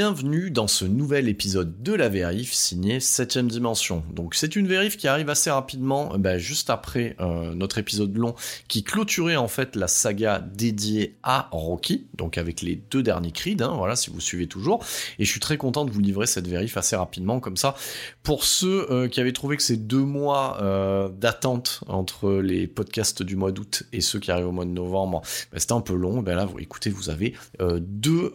Bienvenue dans ce nouvel épisode de la vérif signé 7ème dimension. Donc c'est une vérif qui arrive assez rapidement, euh, bah, juste après euh, notre épisode long qui clôturait en fait la saga dédiée à Rocky, donc avec les deux derniers Creed, hein, voilà si vous suivez toujours. Et je suis très content de vous livrer cette vérif assez rapidement comme ça. Pour ceux euh, qui avaient trouvé que ces deux mois d'attente entre les podcasts du mois d'août et ceux qui arrivent au mois de novembre, bah, c'était un peu long. Ben là, vous, écoutez, vous avez deux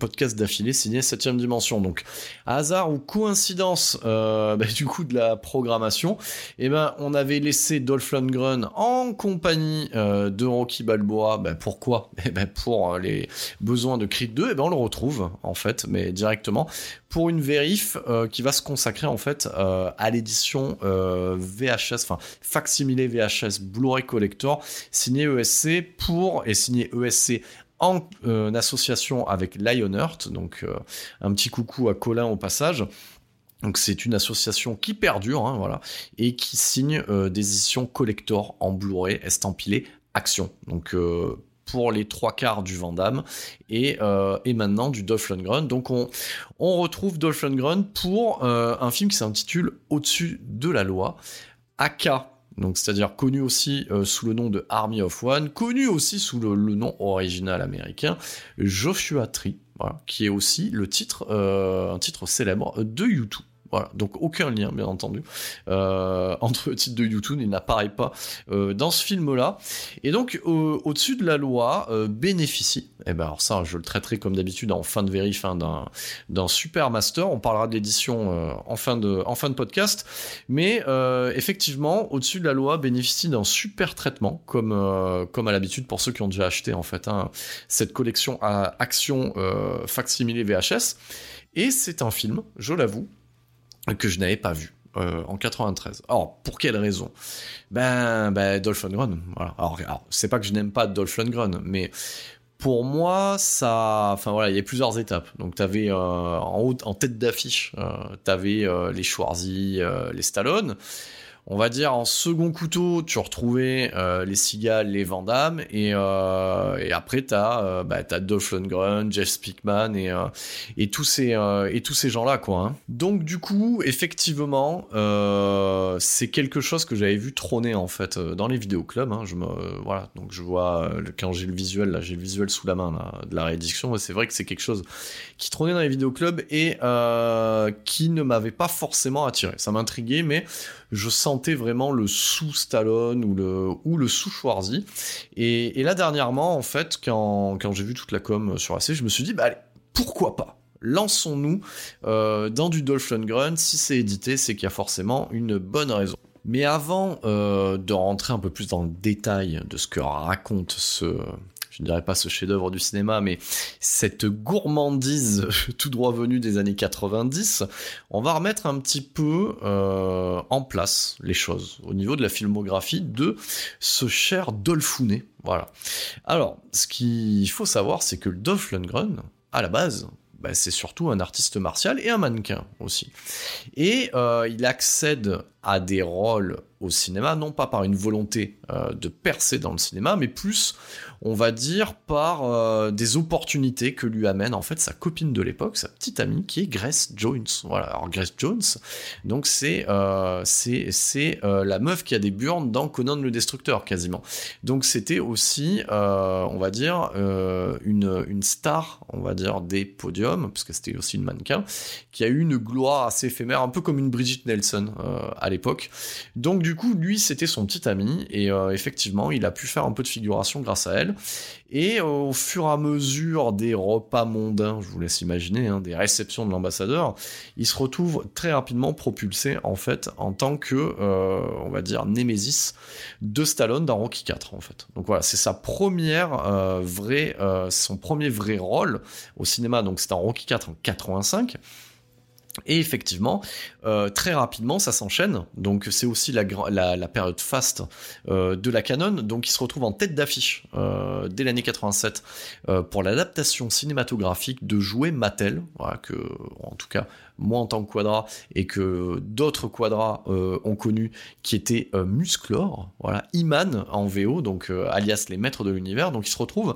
podcasts d'affilée signé 7 dimension. Donc, hasard ou coïncidence euh, bah, du coup de la programmation, eh ben, on avait laissé Dolph Lundgren en compagnie euh, de Rocky Balboa. Ben, pourquoi? Eh ben, Pour euh, les besoins de Creed 2, et ben, on le retrouve en fait, mais directement pour une vérif qui va se consacrer en fait à l'édition VHS, enfin facsimilé VHS Blu-ray Collector signé ESC pour et signé ESC en euh, association avec Lionheart, donc euh, un petit coucou à Colin au passage. Donc c'est une association qui perdure, hein, voilà, et qui signe euh, des éditions collector en Blu-ray estampillé Action. Donc pour les trois quarts du Vandame et, et maintenant du Dolph Lundgren. Donc on, on retrouve Dolph Lundgren pour un film qui s'intitule Au-dessus de la loi. Aka donc c'est-à-dire connu aussi euh, sous le nom de Army of One, connu aussi sous le, nom original américain Joshua Tree, qui est aussi euh, un titre célèbre de YouTube. Voilà, donc aucun lien, bien entendu, euh, entre le titre de YouTube, il n'apparaît pas euh, dans ce film-là. Et donc, au-dessus de la loi, euh, bénéficie, et eh ben alors ça, je le traiterai comme d'habitude en fin de vérif hein, d'un super master, on parlera de l'édition en, fin de, en fin de podcast, mais effectivement, au-dessus de la loi, bénéficie d'un super traitement, comme, comme à l'habitude pour ceux qui ont déjà acheté en fait hein, cette collection à action facsimilé VHS. Et c'est un film, je l'avoue, que je n'avais pas vu. Euh, en 93. Alors, pour quelle raison? Ben, ben Dolph Lundgren. Voilà. Alors, c'est pas que je n'aime pas Dolph Lundgren, mais pour moi, ça, enfin voilà, il y a plusieurs étapes. Donc, t'avais euh, en haut, en tête d'affiche, euh, t'avais euh, les Schwarzy, les Stallone on va dire en second couteau, tu retrouvais euh, les Seagal, les Van et, euh, après t'as euh, bah, as Dolph Lundgren, Jeff Speakman et, et tous ces et tous ces gens là quoi. Hein. Donc du coup, effectivement, c'est quelque chose que j'avais vu trôner en fait dans les vidéoclubs. Hein. Je me voilà, je vois quand j'ai le visuel là, j'ai le visuel sous la main de la réédition. C'est vrai que c'est quelque chose qui trônait dans les vidéoclubs et qui ne m'avait pas forcément attiré. Ça m'intriguait, mais je sentais vraiment le sous Stallone ou le, ou le sous Schwarzy. Et, là, dernièrement, en fait, quand, quand j'ai vu toute la com sur AC, je me suis dit, bah allez, pourquoi pas? Lançons-nous euh, dans du Dolph Lundgren. Si c'est édité, c'est qu'il y a forcément une bonne raison. Mais avant euh, de rentrer un peu plus dans le détail de ce que raconte ce, je ne dirais pas ce chef-d'œuvre du cinéma, mais cette gourmandise tout droit venue des années 90, on va remettre un petit peu euh, en place les choses au niveau de la filmographie de ce cher Dolphounet. Voilà. Alors, ce qu'il faut savoir, c'est que Dolph Lundgren, à la base, bah, c'est surtout un artiste martial et un mannequin aussi. Et euh, il accède à des rôles au cinéma, non pas par une volonté euh, de percer dans le cinéma, mais plus, on va dire, par euh, des opportunités que lui amène en fait sa copine de l'époque, sa petite amie, qui est Grace Jones. Voilà, alors Grace Jones, donc c'est c'est c'est la meuf qui a des burnes dans Conan le Destructeur quasiment. Donc c'était aussi, on va dire, une une star, on va dire des podiums, parce que c'était aussi une mannequin, qui a eu une gloire assez éphémère, un peu comme une Brigitte Nelson euh, l'époque. Donc du coup, lui, c'était son petit ami, et euh, effectivement, il a pu faire un peu de figuration grâce à elle. Et au fur et à mesure des repas mondains, je vous laisse imaginer, hein, des réceptions de l'ambassadeur, il se retrouve très rapidement propulsé en fait en tant que, euh, on va dire, némésis de Stallone dans Rocky 4 en fait. Donc voilà, c'est sa première euh, vraie, euh, son premier vrai rôle au cinéma. Donc c'est en Rocky 4 en 85. Et effectivement, euh, très rapidement, ça s'enchaîne. Donc c'est aussi la, période faste euh, de la canon. Donc il se retrouve en tête d'affiche euh, dès l'année 87 pour l'adaptation cinématographique de jouets Mattel, que en tout cas moi en tant que quadra, et que d'autres quadras euh, ont connu, qui était euh, Musclor, voilà, Iman en VO, donc euh, alias les maîtres de l'univers, donc ils se retrouvent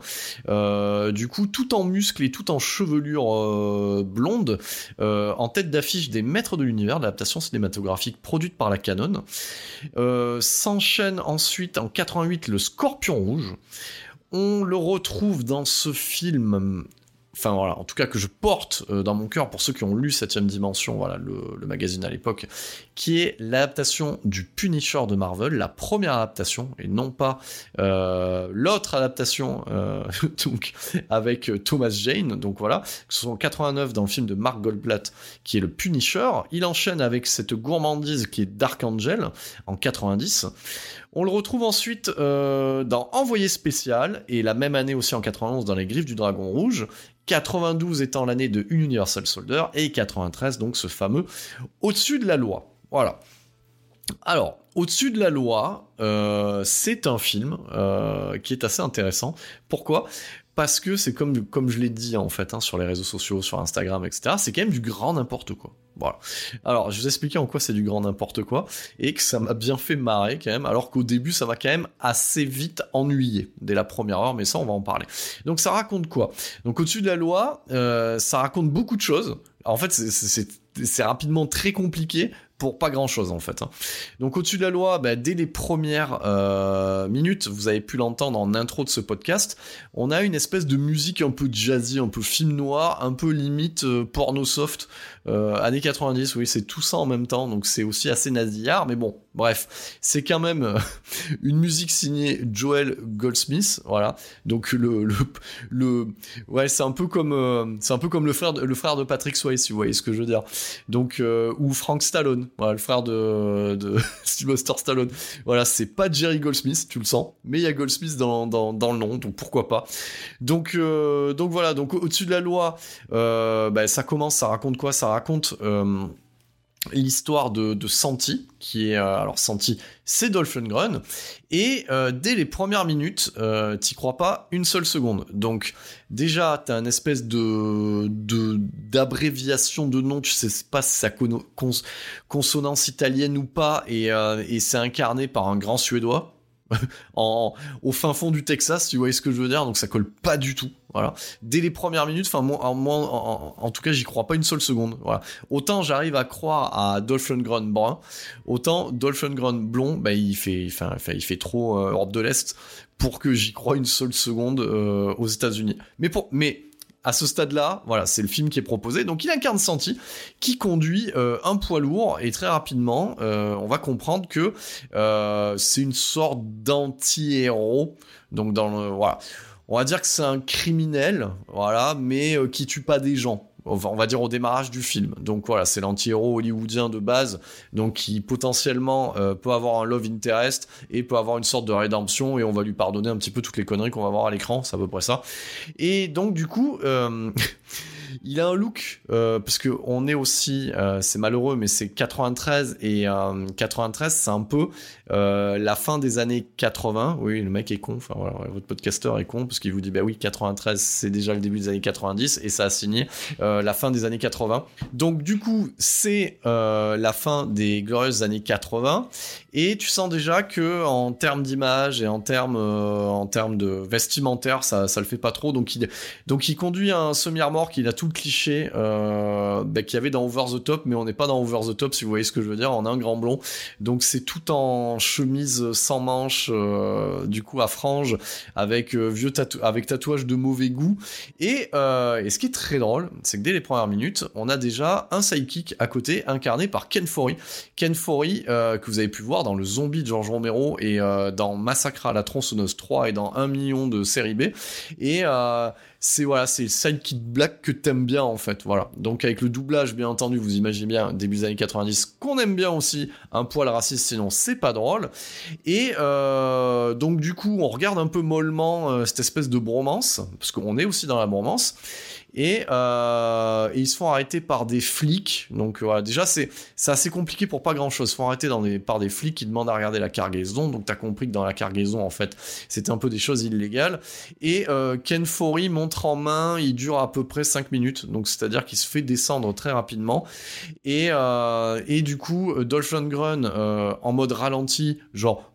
du coup tout en muscles et tout en chevelure blonde, en tête d'affiche des maîtres de l'univers, l'adaptation cinématographique produite par la Canon. S'enchaîne ensuite en 88 le Scorpion Rouge. On le retrouve dans ce film enfin voilà, en tout cas que je porte euh, dans mon cœur pour ceux qui ont lu Septième Dimension, voilà, le, magazine à l'époque, qui est l'adaptation du Punisher de Marvel, la première adaptation, et non pas euh, l'autre adaptation, euh, donc avec Thomas Jane, donc voilà, ce sont 89 dans le film de Mark Goldblatt, qui est le Punisher, il enchaîne avec cette gourmandise qui est Dark Angel, en 90, on le retrouve ensuite dans Envoyé spécial, et la même année aussi en 91 dans Les Griffes du Dragon Rouge, 92 étant l'année de Universal Soldier, et 93 donc ce fameux Au-dessus de la loi. Voilà. Alors, Au-dessus de la loi, euh, c'est un film euh, qui est assez intéressant. Pourquoi? Parce que c'est comme, comme je l'ai dit en fait hein, sur les réseaux sociaux, sur Instagram, etc. C'est quand même du grand n'importe quoi. Voilà. Alors, je vous expliquer en quoi c'est du grand n'importe quoi et que ça m'a bien fait marrer quand même, alors qu'au début ça va quand même assez vite ennuyer dès la première heure, mais ça on va en parler. Donc ça raconte quoi? Donc au-dessus de la loi, euh, ça raconte beaucoup de choses. En fait, c'est rapidement très compliqué pour pas grand chose en fait. Hein. Donc au-dessus de la loi, bah, dès les premières euh, minutes, vous avez pu l'entendre en intro de ce podcast, on a une espèce de musique un peu jazzy, un peu film noir, un peu limite euh, porno soft, euh, années 90, oui c'est tout ça en même temps, donc c'est aussi assez nasillard, mais bon, bref, c'est quand même une musique signée Joel Goldsmith, voilà, donc le, le, le ouais c'est un peu comme c'est un peu comme le frère de, le frère de Patrick Swayze, si vous voyez ce que je veux dire, donc ou Frank Stallone voilà, le frère de, de Sylvester Stallone. Voilà, c'est pas Jerry Goldsmith, tu le sens, mais il y a Goldsmith dans, le nom, donc pourquoi pas. Donc, euh, donc voilà, donc au-dessus de la loi, euh, bah, ça commence, ça raconte quoi? Ça raconte euh, l'histoire de, de, Santi, qui est euh, alors Santi, c'est Dolph Lundgren, et euh, dès les premières minutes, euh, t'y crois pas une seule seconde. Donc déjà, t'as une espèce de d'abréviation de, nom, tu sais pas si ça consonance italienne ou pas, et, et c'est incarné par un grand suédois. en, au fin fond du Texas, tu vois ce que je veux dire, donc ça colle pas du tout. Voilà. Dès les premières minutes, enfin moi, en, tout cas, j'y crois pas une seule seconde. Voilà. Autant j'arrive à croire à Dolph Lundgren brun, autant Dolph Lundgren blond, bah, il fait, enfin, il fait trop euh, Europe de l'Est pour que j'y croie une seule seconde euh, aux États-Unis. Mais pour, mais à ce stade-là, voilà, c'est le film qui est proposé. Donc il incarne Santi, qui conduit euh, un poids lourd, et très rapidement, euh, on va comprendre que euh, c'est une sorte d'anti-héros. Donc dans le, voilà, on va dire que c'est un criminel, voilà, mais qui tue pas des gens on va dire au démarrage du film. Donc voilà, c'est l'anti-héros hollywoodien de base, donc qui potentiellement euh, peut avoir un love interest et peut avoir une sorte de rédemption et on va lui pardonner un petit peu toutes les conneries qu'on va voir à l'écran, c'est à peu près ça. Et donc du coup, euh, il a un look parce que on est aussi, c'est malheureux, mais c'est 93 et 93, c'est un peu la fin des années 80. Oui, le mec est con. Votre podcasteur est con parce qu'il vous dit bah oui, 93, c'est déjà le début des années 90 et ça a signé la fin des années 80. Donc du coup, c'est la fin des glorieuses années 80 et tu sens déjà que en termes d'image et en termes de vestimentaire, ça ça le fait pas trop. Donc il donc il conduit un semi-remorque, il a tout le cliché euh, bah, qu'il y avait dans Over the Top, mais on n'est pas dans Over the Top si vous voyez ce que je veux dire. On a un grand blond, donc c'est tout en chemise sans manches, euh, du coup à frange, avec euh, vieux avec tatouage de mauvais goût. Et, ce qui est très drôle, c'est que dès les premières minutes, on a déjà un sidekick à côté, incarné par Ken Foree. Ken Foree que vous avez pu voir dans le Zombie de George Romero et dans Massacre à la tronçonneuse 3 et dans 1 million de série B. Et euh, c'est voilà, c'est sidekick black que t'aimes bien en fait. Voilà. Donc avec le doublage, bien entendu, vous imaginez bien début des années 90 qu'on aime bien aussi un poil raciste, sinon c'est pas drôle. Et euh, donc du coup, on regarde un peu mollement euh, cette espèce de bromance parce qu'on est aussi dans la bromance. Euh, et, ils se font arrêter par des flics. Donc voilà, déjà c'est assez compliqué pour pas grand chose. Ils se font arrêter par des flics qui demandent à regarder la cargaison. Donc t'as compris que dans la cargaison en fait c'était un peu des choses illégales. Et euh, Ken Forey montre en main, il dure à peu près 5 minutes. Donc c'est-à-dire qu'il se fait descendre très rapidement. Et, euh, du coup Dolph Lundgren en mode ralenti, genre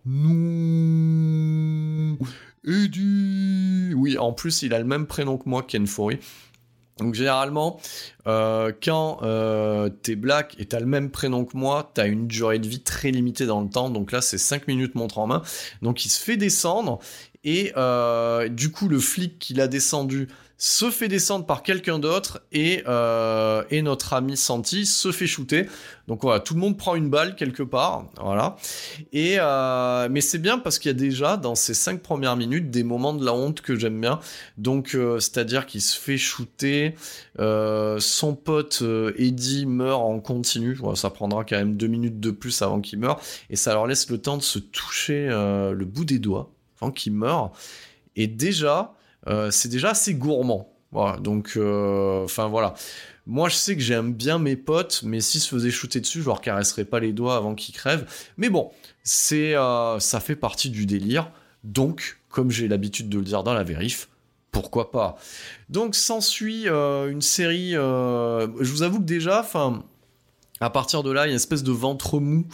Oui, en plus, il a le même prénom que moi, Ken Forey. Donc généralement, euh, quand euh, t'es black et t'as le même prénom que moi, t'as une durée de vie très limitée dans le temps. Donc là, c'est 5 minutes montre en main. Donc il se fait descendre et euh, du coup, le flic qui l'a descendu se fait descendre par quelqu'un d'autre et, euh, et notre ami Santi se fait shooter. Donc voilà, tout le monde prend une balle quelque part, voilà. Et euh, mais c'est bien parce qu'il y a déjà dans ces cinq premières minutes des moments de la honte que j'aime bien. Donc euh, c'est-à-dire qu'il se fait shooter, son pote Eddie meurt en continu. ça prendra quand même deux minutes de plus avant qu'il meure et ça leur laisse le temps de se toucher le bout des doigts avant qu'il meure. Et déjà, c'est déjà assez gourmand. Donc, euh, enfin voilà. Moi, je sais que j'aime bien mes potes, mais s'ils se faisaient shooter dessus, je leur caresserais pas les doigts avant qu'ils crèvent. Mais bon, c'est, euh, ça fait partie du délire. Donc, comme j'ai l'habitude de le dire dans la vérif, pourquoi pas? Donc, s'ensuit une série. je vous avoue que déjà, enfin, à partir de là, il y a une espèce de ventre mou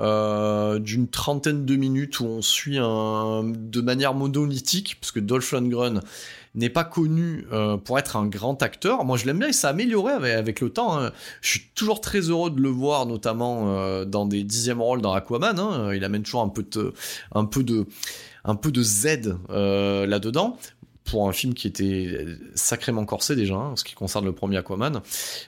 euh, d'une trentaine de minutes où on suit de manière monolithique, parce que Dolph Lundgren n'est pas connu euh, pour être un grand acteur. Moi, je l'aime bien ça a amélioré avec, le temps. Hein. Je suis toujours très heureux de le voir, notamment euh, dans des dixièmes rôles dans Aquaman. Hein. Il amène toujours un peu de Z là-dedans pour un film qui était sacrément corsé déjà, hein, en ce qui concerne le premier Aquaman.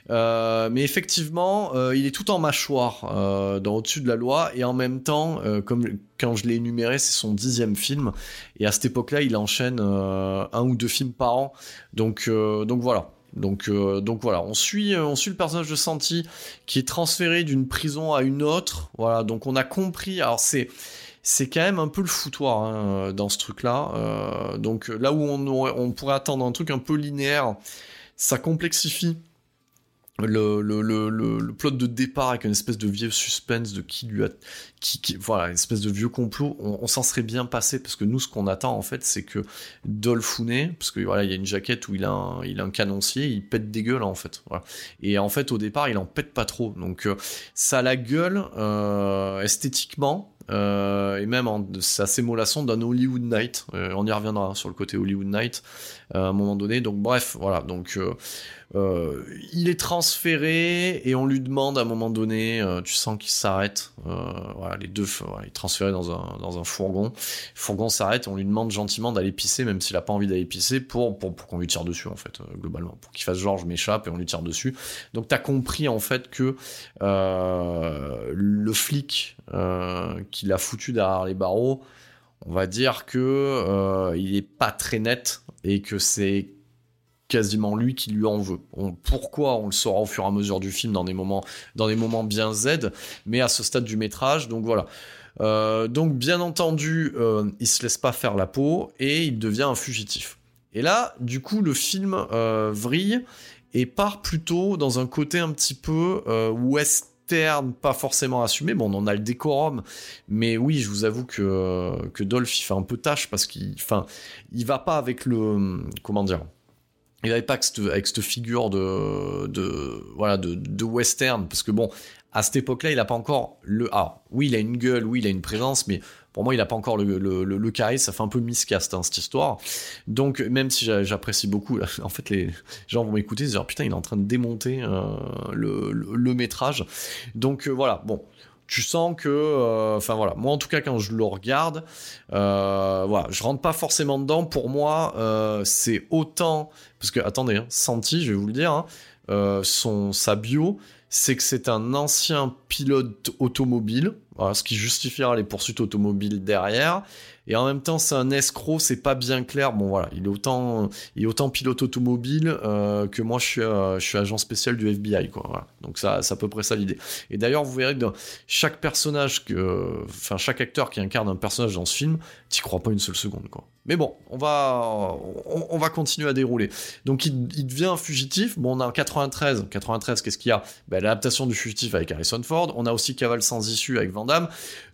Euh, mais effectivement, euh, il est tout en mâchoire euh, dans au-dessus de la loi, et en même temps, comme quand je l'ai énuméré, c'est son dixième film, et à cette époque-là, il enchaîne un ou deux films par an. Donc, donc voilà. Donc, donc voilà, on suit, on suit le personnage de Santi qui est transféré d'une prison à une autre. Voilà, donc on a compris. Alors c'est c'est quand même un peu le foutoir hein, dans ce truc-là. Euh, donc là où on, pourrait attendre un truc un peu linéaire, ça complexifie le, plot de départ avec une espèce de vieux suspense de qui lui a voilà une espèce de vieux complot. On, s'en serait bien passé parce que nous ce qu'on attend en fait c'est que Dolphounet parce que voilà il y a une jaquette où il a un, canoncier il pète des gueules en fait et en fait au départ il en pète pas trop. Donc euh, ça a la gueule euh, esthétiquement euh, et même c'est assez d'un Hollywood Night. Euh, on y reviendra sur le côté Hollywood Night euh, à un moment donné. Donc bref, voilà. Donc euh, il est transféré et on lui demande à un moment donné, euh, tu sens qu'il s'arrête. Euh, voilà, les deux, il est transféré dans un, dans un fourgon. Le fourgon s'arrête on lui demande gentiment d'aller pisser, même s'il a pas envie d'aller pisser, pour, pour, qu'on lui tire dessus, en fait, globalement. Pour qu'il fasse genre, je m'échappe et on lui tire dessus. Donc t'as compris, en fait, que le flic qui l'a foutu derrière les barreaux, on va dire que il est pas très net et que c'est quasiment lui qui lui en veut. pourquoi on le saura au fur et à mesure du film dans des moments, dans des moments bien Z, mais à ce stade du métrage, donc voilà. Euh, donc bien entendu, euh, il se laisse pas faire la peau et il devient un fugitif. Et là, du coup, le film euh, vrille et part plutôt dans un côté un petit peu euh, western, pas forcément assumé. Bon, on en a le décorum, mais oui, je vous avoue que, que Dolph, il fait un peu tâche parce qu'il enfin, il va pas avec le. Comment dire il avait pas avec cette, figure de, western parce que bon à cette époque-là il a pas encore le ah oui il a une gueule oui il a une présence mais pour moi, il n'a pas encore le, le, ça fait un peu miscast hein, cette histoire. Donc, même si j'apprécie beaucoup, en fait, les gens vont m'écouter, dire putain, il est en train de démonter euh, le, le, métrage. Donc, euh, voilà, bon, tu sens que euh, enfin voilà. Moi en tout cas quand je le regarde voilà je rentre pas forcément dedans. Pour moi c'est autant parce que attendez hein, Santi je vais vous le dire hein, son sa bio c'est que c'est un ancien pilote automobile ce qui justifiera les poursuites automobiles derrière. Et en même temps, c'est un escroc, c'est pas bien clair. Bon voilà, il est autant, il est autant pilote automobile euh, que moi, je suis, euh, je suis agent spécial du FBI. Donc ça, c'est à peu près ça l'idée. Et d'ailleurs, vous verrez que dans chaque personnage que, enfin chaque acteur qui incarne un personnage dans ce film, t'y crois pas une seule seconde. Mais bon, on va, on, va continuer à dérouler. Donc il, devient fugitif. Bon, on a en 93. 93, qu'est-ce qu'il y a? Ben, L'adaptation du fugitif avec Harrison Ford. On a aussi Cavale sans issue avec Van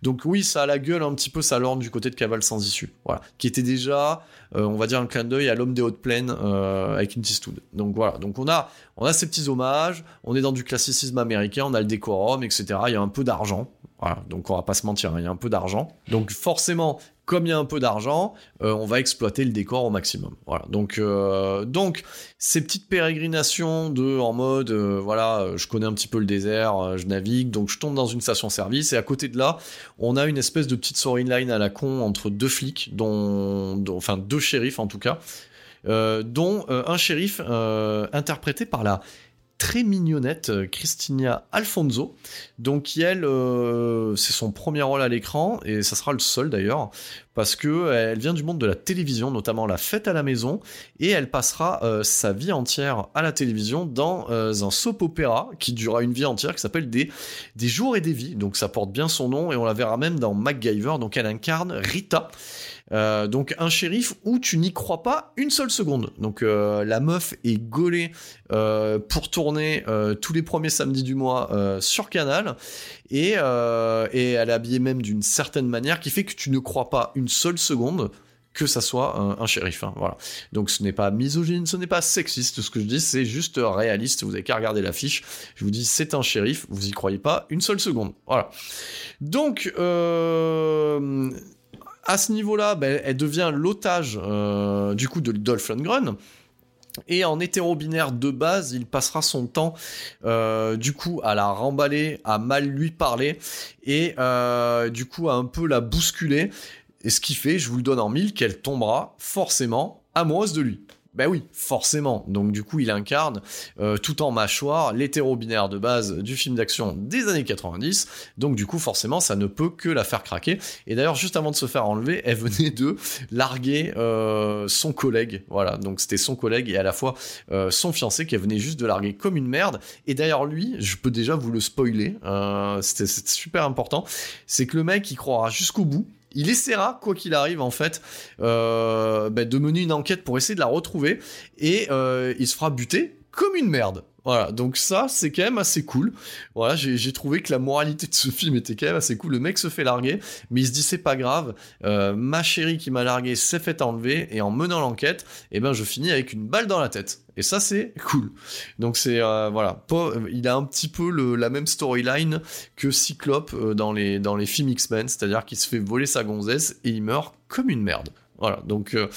Donc oui, ça a la gueule un petit peu, ça l'orne du côté de Cavale sans issue. Voilà. Qui était déjà, euh, on va dire, un clin d'œil à l'homme des hautes plaines euh, avec une Eastwood. Donc voilà. Donc on a, on a ces petits hommages. On est dans du classicisme américain. On a le décorum, etc. Il y a un peu d'argent. Voilà, donc on va pas se mentir, il y a un peu d'argent. Donc forcément, comme il y a un peu d'argent, euh, on va exploiter le décor au maximum. Voilà. Donc, euh, donc ces petites pérégrinations de en mode, euh, voilà, je connais un petit peu le désert, je navigue, donc je tombe dans une station-service et à côté de là, on a une espèce de petite storyline à la con entre deux flics, dont, enfin deux shérifs en tout cas. dont un shérif interprété par la très mignonnette, euh, Christina Alfonso. Donc elle, euh, c'est son premier rôle à l'écran et ça sera le seul d'ailleurs parce que elle vient du monde de la télévision, notamment La Fête à la maison, et elle passera euh, sa vie entière à la télévision dans un soap opéra qui durera une vie entière qui s'appelle des, des jours et des vies. Donc ça porte bien son nom et on la verra même dans MacGyver. Donc elle incarne Rita. Euh, donc un shérif où tu n'y crois pas une seule seconde. Donc euh, la meuf est gaulée euh, pour tourner tous les premiers samedis du mois sur Canal et, et elle est habillée même d'une certaine manière qui fait que tu ne crois pas une seule seconde que ça soit un, shérif. Hein, voilà. Donc ce n'est pas misogyne, ce n'est pas sexiste, ce que je dis, c'est juste réaliste. Vous avez qu'à regarder l'affiche. Je vous dis, c'est un shérif, vous y croyez pas une seule seconde. Voilà. Donc, à ce niveau-là, ben, elle devient l'otage euh, du coup de Dolph Lundgren. Et en hétéro-binaire de base, il passera son temps euh, du coup à la remballer, à mal lui parler et euh, du coup à un peu la bousculer. Et ce qui fait, je vous le donne en mille, qu'elle tombera forcément amoureuse de lui. Ben oui, forcément. Donc du coup, il incarne euh, tout en mâchoire l'hétéro-binaire de base du film d'action des années 90. Donc du coup, forcément, ça ne peut que la faire craquer. Et d'ailleurs, juste avant de se faire enlever, elle venait de larguer euh, son collègue. Voilà, donc c'était son collègue et à la fois euh, son fiancé qu'elle venait juste de larguer comme une merde. Et d'ailleurs, lui, je peux déjà vous le spoiler, c'était super important, c'est que le mec, il croira jusqu'au bout il essaiera, quoi qu'il arrive, en fait, euh, bah, de mener une enquête pour essayer de la retrouver, et euh, il se fera buter comme une merde. Voilà, donc ça, c'est quand même assez cool. Voilà, j'ai trouvé que la moralité de ce film était quand même assez cool. Le mec se fait larguer, mais il se dit c'est pas grave, euh, ma chérie qui m'a largué s'est fait enlever, et en menant l'enquête, eh ben je finis avec une balle dans la tête. Et ça, c'est cool. Donc c'est euh, voilà, il a un petit peu la même storyline que Cyclope euh, dans les dans les films X-Men, c'est-à-dire qu'il se fait voler sa gonzesse et il meurt comme une merde. Voilà, donc euh,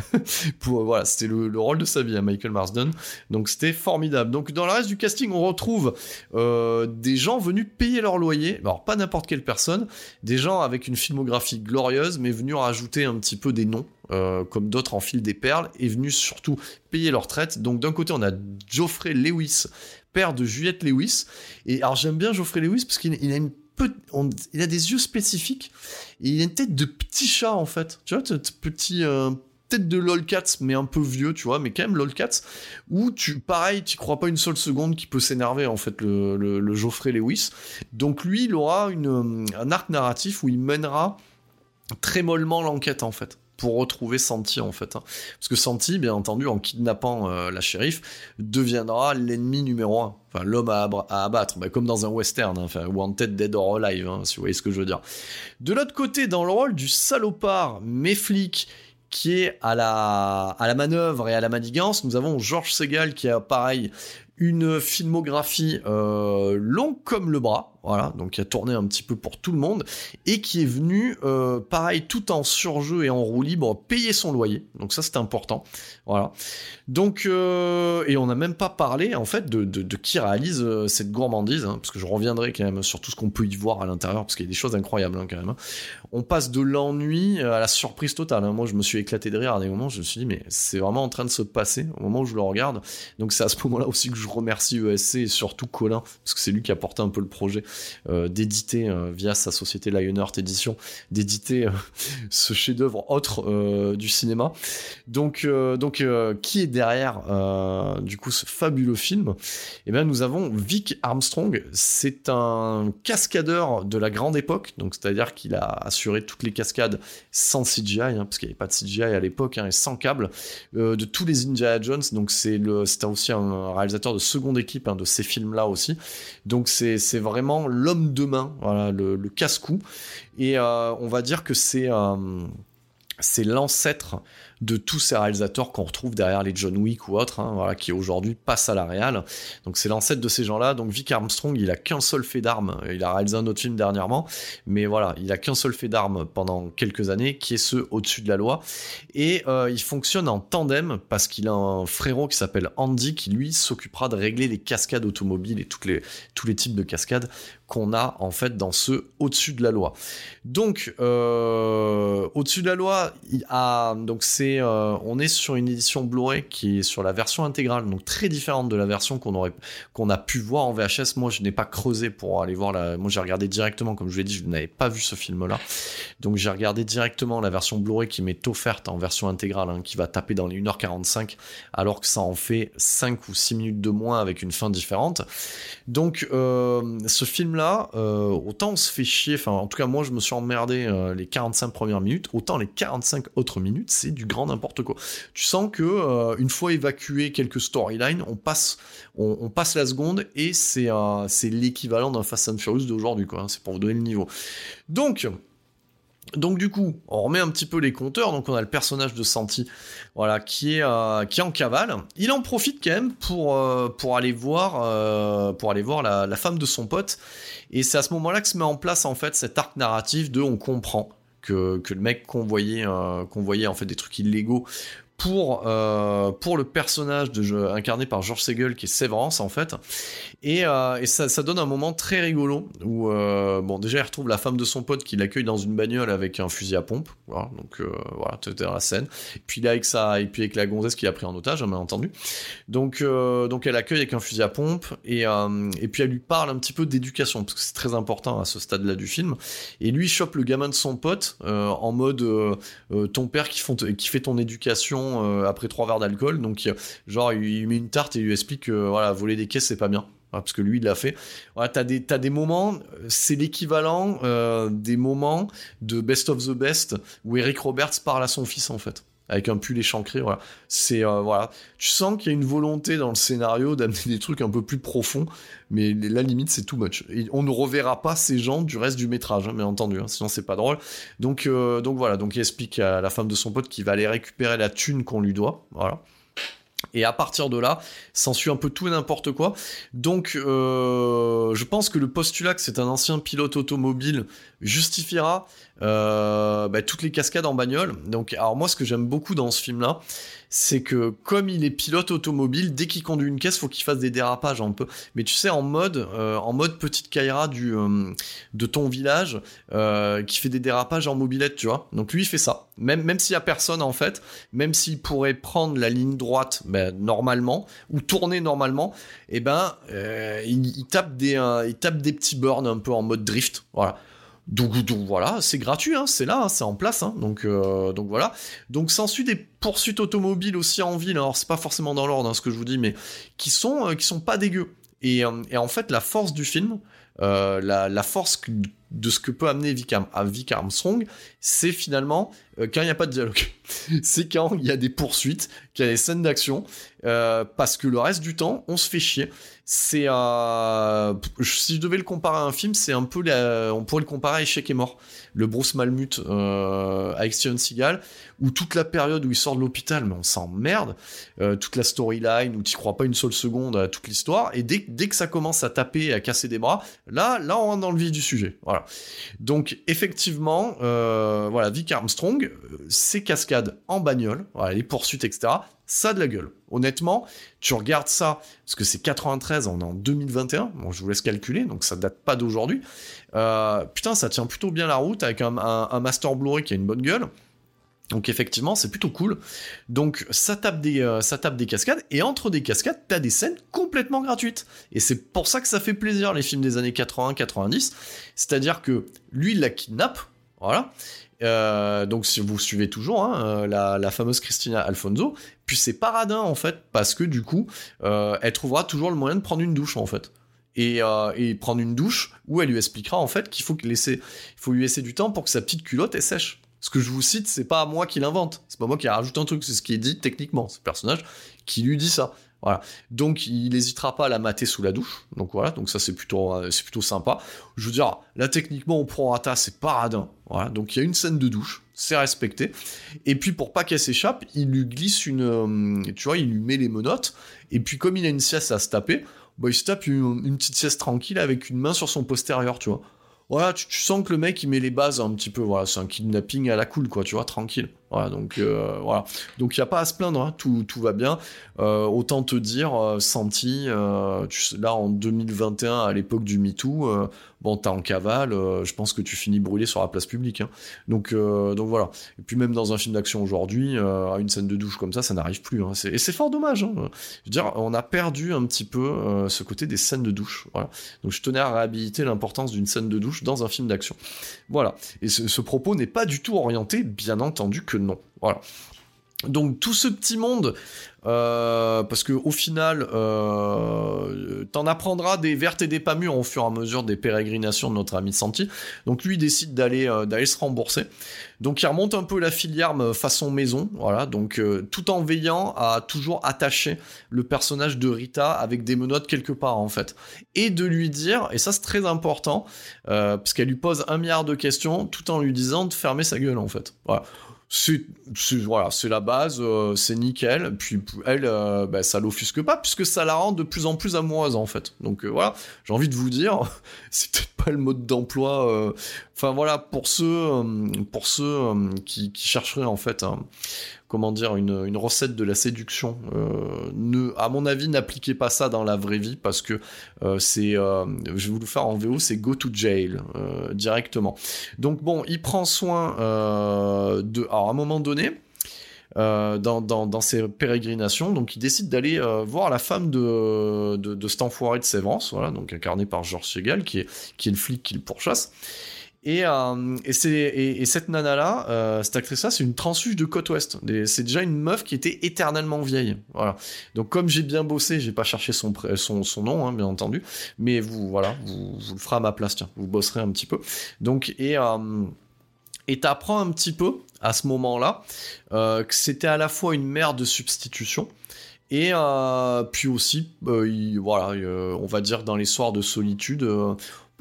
pour voilà, c'était le, rôle de sa vie, à hein, Michael Marsden. Donc c'était formidable. Donc dans le reste du casting, on retrouve euh, des gens venus payer leur loyer. Alors pas n'importe quelle personne, des gens avec une filmographie glorieuse, mais venus rajouter un petit peu des noms. Euh, comme d'autres en fil des perles, et venus surtout payer leur traite. Donc d'un côté, on a Geoffrey Lewis, père de Juliette Lewis. Et alors j'aime bien Geoffrey Lewis parce qu'il a une il a des yeux spécifiques. Et il a une tête de petit chat, en fait. Tu vois, petit, euh, tête de lolcats, mais un peu vieux, tu vois, mais quand même lolcats, où tu, pareil, tu crois pas une seule seconde qu'il peut s'énerver, en fait, le, Geoffrey Lewis. Donc lui, il aura une, un arc narratif où il mènera très mollement l'enquête, en fait. Pour retrouver Santi en fait. Hein. Parce que Santi, bien entendu, en kidnappant la shérif, deviendra l'ennemi numéro un. Enfin, l'homme à, abattre, bah, comme dans un western, hein, enfin, Wanted Dead or Alive, hein, si vous voyez ce que je veux dire. De l'autre côté, dans le rôle du salopard, flics, qui est à la, à la manœuvre et à la manigance, nous avons Georges Segal qui a pareil une filmographie euh, longue comme le bras, voilà, donc qui a tourné un petit peu pour tout le monde, et qui est venu, euh, pareil, tout en surjeu et en roue libre, payer son loyer. Donc ça, c'est important. Voilà. Donc, euh, et on n'a même pas parlé, en fait, de, de, qui réalise euh, cette gourmandise, hein, parce que je reviendrai quand même sur tout ce qu'on peut y voir à l'intérieur, parce qu'il y a des choses incroyables, hein, quand même. Hein. On passe de l'ennui à la surprise totale. Moi, je me suis éclaté de rire à des moments, je me suis dit, mais c'est vraiment en train de se passer au moment où je le regarde. Donc c'est à ce moment-là aussi que je remercie ESC et surtout Colin, parce que c'est lui qui a porté un peu le projet d'éditer euh, via sa société Lionheart Edition, d'éditer euh, ce chef-d'œuvre autre du cinéma. Donc, donc qui est derrière du coup ce fabuleux film? Eh bien, nous avons Vic Armstrong. C'est un cascadeur de la grande époque, donc c'est-à-dire qu'il a assuré toutes les cascades sans CGI, hein, parce qu'il n'y avait pas de CGI à l'époque, hein, et sans câble, de tous les Indiana Jones. Donc c'est aussi un réalisateur de seconde équipe hein, de ces films-là aussi. Donc c'est vraiment l'homme de main, voilà, le, casse-cou. Et euh, on va dire que c'est euh, c'est l'ancêtre de tous ces réalisateurs qu'on retrouve derrière les John Wick ou autres, hein, qui aujourd'hui passent à la réal. Donc c'est l'ancêtre de ces gens-là. Donc Vic Armstrong, il a qu'un seul fait d'armes. Il a réalisé un autre film dernièrement, mais voilà, il a qu'un seul fait d'armes pendant quelques années, qui est ce au-dessus de la loi. Et euh, il fonctionne en tandem parce qu'il a un frérot qui s'appelle Andy, qui lui s'occupera de régler les cascades automobiles et tous les types de cascades qu'on a en fait dans ce au-dessus de la loi. Donc euh, au-dessus de la loi, il a donc c'est euh, on est sur une édition Blu-ray qui est sur la version intégrale, donc très différente de la version qu'on aurait qu'on a pu voir en VHS. Moi, je n'ai pas creusé pour aller voir la. Moi, j'ai regardé directement, comme je vous l'ai dit, je n'avais pas vu ce film-là, donc j'ai regardé directement la version Blu-ray qui m'est offerte en version intégrale, hein, qui va taper dans les 1h45, alors que ça en fait 5 ou 6 minutes de moins avec une fin différente. Donc, euh, ce film-là, euh, autant on se fait chier. Enfin, en tout cas, moi, je me suis emmerdé les 45 premières minutes, autant les 45 autres minutes, c'est du n'importe quoi. Tu sens que euh, une fois évacué quelques storylines, on passe, on, passe la seconde et c'est euh, c'est l'équivalent d'un Fast and Furious d'aujourd'hui, quoi. Hein, c'est pour vous donner le niveau. Donc donc du coup, on remet un petit peu les compteurs. Donc on a le personnage de Santi, voilà, qui est euh, qui est en cavale. Il en profite quand même pour pour aller voir pour aller voir la, la, femme de son pote. Et c'est à ce moment-là que se met en place en fait cet arc narratif de on comprend que, que le mec convoyait, euh, convoyait en fait des trucs illégaux pour, euh, pour le personnage incarné par George Segel qui est Severance en fait. Et, euh, et ça, ça, donne un moment très rigolo où, euh, bon, déjà il retrouve la femme de son pote qui l'accueille dans une bagnole avec un fusil à pompe. Voilà, donc voilà, dans la scène. Et puis là avec ça, et puis avec la gonzesse qui a pris en otage, bien entendu. Donc, donc elle accueille avec un fusil à pompe et, et puis elle lui parle un petit peu d'éducation parce que c'est très important à ce stade-là du film. Et lui il chope le gamin de son pote en mode ton père qui, font qui fait ton éducation euh, après trois verres d'alcool. Donc, genre, il, met une tarte et il lui explique que voilà, voler des caisses, c'est pas bien. parce que lui, il l'a fait. T'as des, des moments, c'est l'équivalent euh, des moments de Best of the Best où Eric Roberts parle à son fils, en fait avec un pull échancré. Voilà. C'est euh, voilà. Tu sens qu'il y a une volonté dans le scénario d'amener des trucs un peu plus profonds, mais la limite c'est too much. On ne reverra pas ces gens du reste du métrage, hein, bien entendu. Hein, sinon c'est pas drôle. Donc euh, donc voilà. Donc il explique à la femme de son pote qu'il va aller récupérer la thune qu'on lui doit. Voilà. Et à partir de là, s'ensuit un peu tout et n'importe quoi. Donc, euh, je pense que le postulat que c'est un ancien pilote automobile justifiera euh, bah, toutes les cascades en bagnole. Donc, alors moi, ce que j'aime beaucoup dans ce film-là, c'est que comme il est pilote automobile, dès qu'il conduit une caisse, faut qu'il fasse des dérapages un peu. Mais tu sais, en mode, euh, en mode petite Kaira du euh, de ton village, qui fait des dérapages en mobilette, tu vois. Donc lui, il fait ça. Même même s'il y a personne en fait, même s'il pourrait prendre la ligne droite, ben, normalement ou tourner normalement, et eh ben il, il, tape des il tape des petits burns un peu en mode drift, voilà. Donc, voilà, c'est gratuit, hein, c'est là, hein, c'est en place, hein, donc, euh, donc voilà. Donc s'ensuit des poursuites automobiles aussi en ville, alors c'est pas forcément dans l'ordre ce que je vous dis, mais qui sont, euh, qui sont pas dégueux. Et, euh, et, en fait, la force du film, la, la, force de ce que peut amener Vic, Armstrong, c'est finalement euh, quand il n'y a pas de dialogue. c'est quand il y a des poursuites, qu'il y a des scènes d'action, euh, parce que le reste du temps, on se fait chier. C'est euh, si je devais le comparer à un film, c'est un peu on pourrait le comparer à Échec et mort, le Bruce Malmut avec Steven Seagal, où toute la période où il sort de l'hôpital, mais on s'emmerde, toute la storyline où tu crois pas une seule seconde à toute l'histoire, et dès, dès que ça commence à taper et à casser des bras, là, là on rentre dans le vif du sujet. Voilà. Donc effectivement, voilà, Vic Armstrong, ses cascades en bagnole, les poursuites, etc., ça a de la gueule. Honnêtement, tu regardes ça, parce que c'est 93, on est en 2021, bon, je vous laisse calculer, donc ça date pas d'aujourd'hui. Euh, putain, ça tient plutôt bien la route avec un, Master Blu-ray qui a une bonne gueule. Donc effectivement, c'est plutôt cool. Donc ça tape des, euh, ça tape des cascades et entre des cascades, t'as des scènes complètement gratuites. Et c'est pour ça que ça fait plaisir les films des années 80-90. C'est-à-dire que lui, il la kidnappe, voilà. Euh, donc si vous suivez toujours hein, euh, la, fameuse Christina Alfonso, puis c'est paradin en fait parce que du coup elle trouvera toujours le moyen de prendre une douche en fait. Et, prendre une douche où elle lui expliquera en fait qu'il faut, faut lui laisser du temps pour que sa petite culotte est sèche. Ce que je vous cite, c'est pas moi qui l'invente, c'est pas moi qui rajoute un truc, c'est ce qui est dit techniquement, le personnage qui lui dit ça. Voilà. Donc il n'hésitera pas à la mater sous la douche. Donc voilà, donc ça c'est plutôt euh, c'est plutôt sympa. Je veux dire, là techniquement au prorata c'est paradin. Voilà, donc il y a une scène de douche, c'est respecté. Et puis pour pas qu'elle s'échappe, il lui glisse une euh, tu vois, il lui met les menottes et puis comme il a une sieste à se taper, bah, il se tape une, une petite sieste tranquille avec une main sur son postérieur, tu vois voilà, tu, sens que le mec il met les bases un petit peu, voilà, c'est un kidnapping à la cool, quoi, tu vois, tranquille. Voilà, donc euh, voilà. Donc il n'y a pas à se plaindre, hein, tout, va bien. Euh, autant te dire, euh, Santi, là en 2021, à l'époque du MeToo, bon, t'es en cavale, je pense que tu finis brûlé sur la place publique. Hein. Donc, donc voilà. Et puis même dans un film d'action aujourd'hui, une scène de douche comme ça, ça n'arrive plus. Hein. Et c'est fort dommage. Je veux dire, on a perdu un petit peu ce côté des scènes de douche. Voilà. Donc je tenais à réhabiliter l'importance d'une scène de douche dans un film d'action. Voilà. Et ce propos n'est pas du tout orienté, bien entendu, que non. Voilà. Donc tout ce petit monde, euh, parce que au final, euh, t'en apprendras des vertes et des pas mûres au fur et à mesure des pérégrinations de notre ami Santi. Donc lui décide d'aller euh, d'aller se rembourser. Donc il remonte un peu la filière façon maison, voilà. Donc tout en veillant à toujours attacher le personnage de Rita avec des menottes quelque part en fait, et de lui dire, et ça c'est très important, parce qu'elle lui pose un milliard de questions, tout en lui disant de fermer sa gueule en fait. Voilà c'est voilà, c'est la base, euh, c'est nickel. Puis elle, euh, bah, ça l'offusque pas puisque ça la rend de plus en plus amoureuse en fait. Donc euh, voilà, j'ai envie de vous dire, c'est peut-être pas le mode d'emploi. Enfin voilà, pour ceux, pour ceux qui, chercheraient en fait comment dire, une, recette de la séduction. Euh, ne, à mon avis, n'appliquez pas ça dans la vraie vie parce que euh, c'est, euh, je vais vous le faire en VO, c'est go to jail directement. Donc bon, il prend soin de, alors à un moment donné. dans, ses pérégrinations, donc il décide d'aller voir la femme de, de, de cet enfoiré de Sévrance, voilà, donc incarné par George Segal, qui est, qui est le flic qui le pourchasse. Et, euh, et, cette nana-là, euh, cette actrice-là, c'est une transfuge de côte ouest. C'est déjà une meuf qui était éternellement vieille. Donc comme j'ai bien bossé, j'ai pas cherché son, nom, hein, bien entendu. Mais vous, voilà, vous, le ferez à ma place, tiens. Vous bosserez un petit peu. Donc, et... Euh, et t'apprends un petit peu à ce moment-là euh, que c'était à la fois une mère de substitution et puis aussi, on va dire dans les soirs de solitude,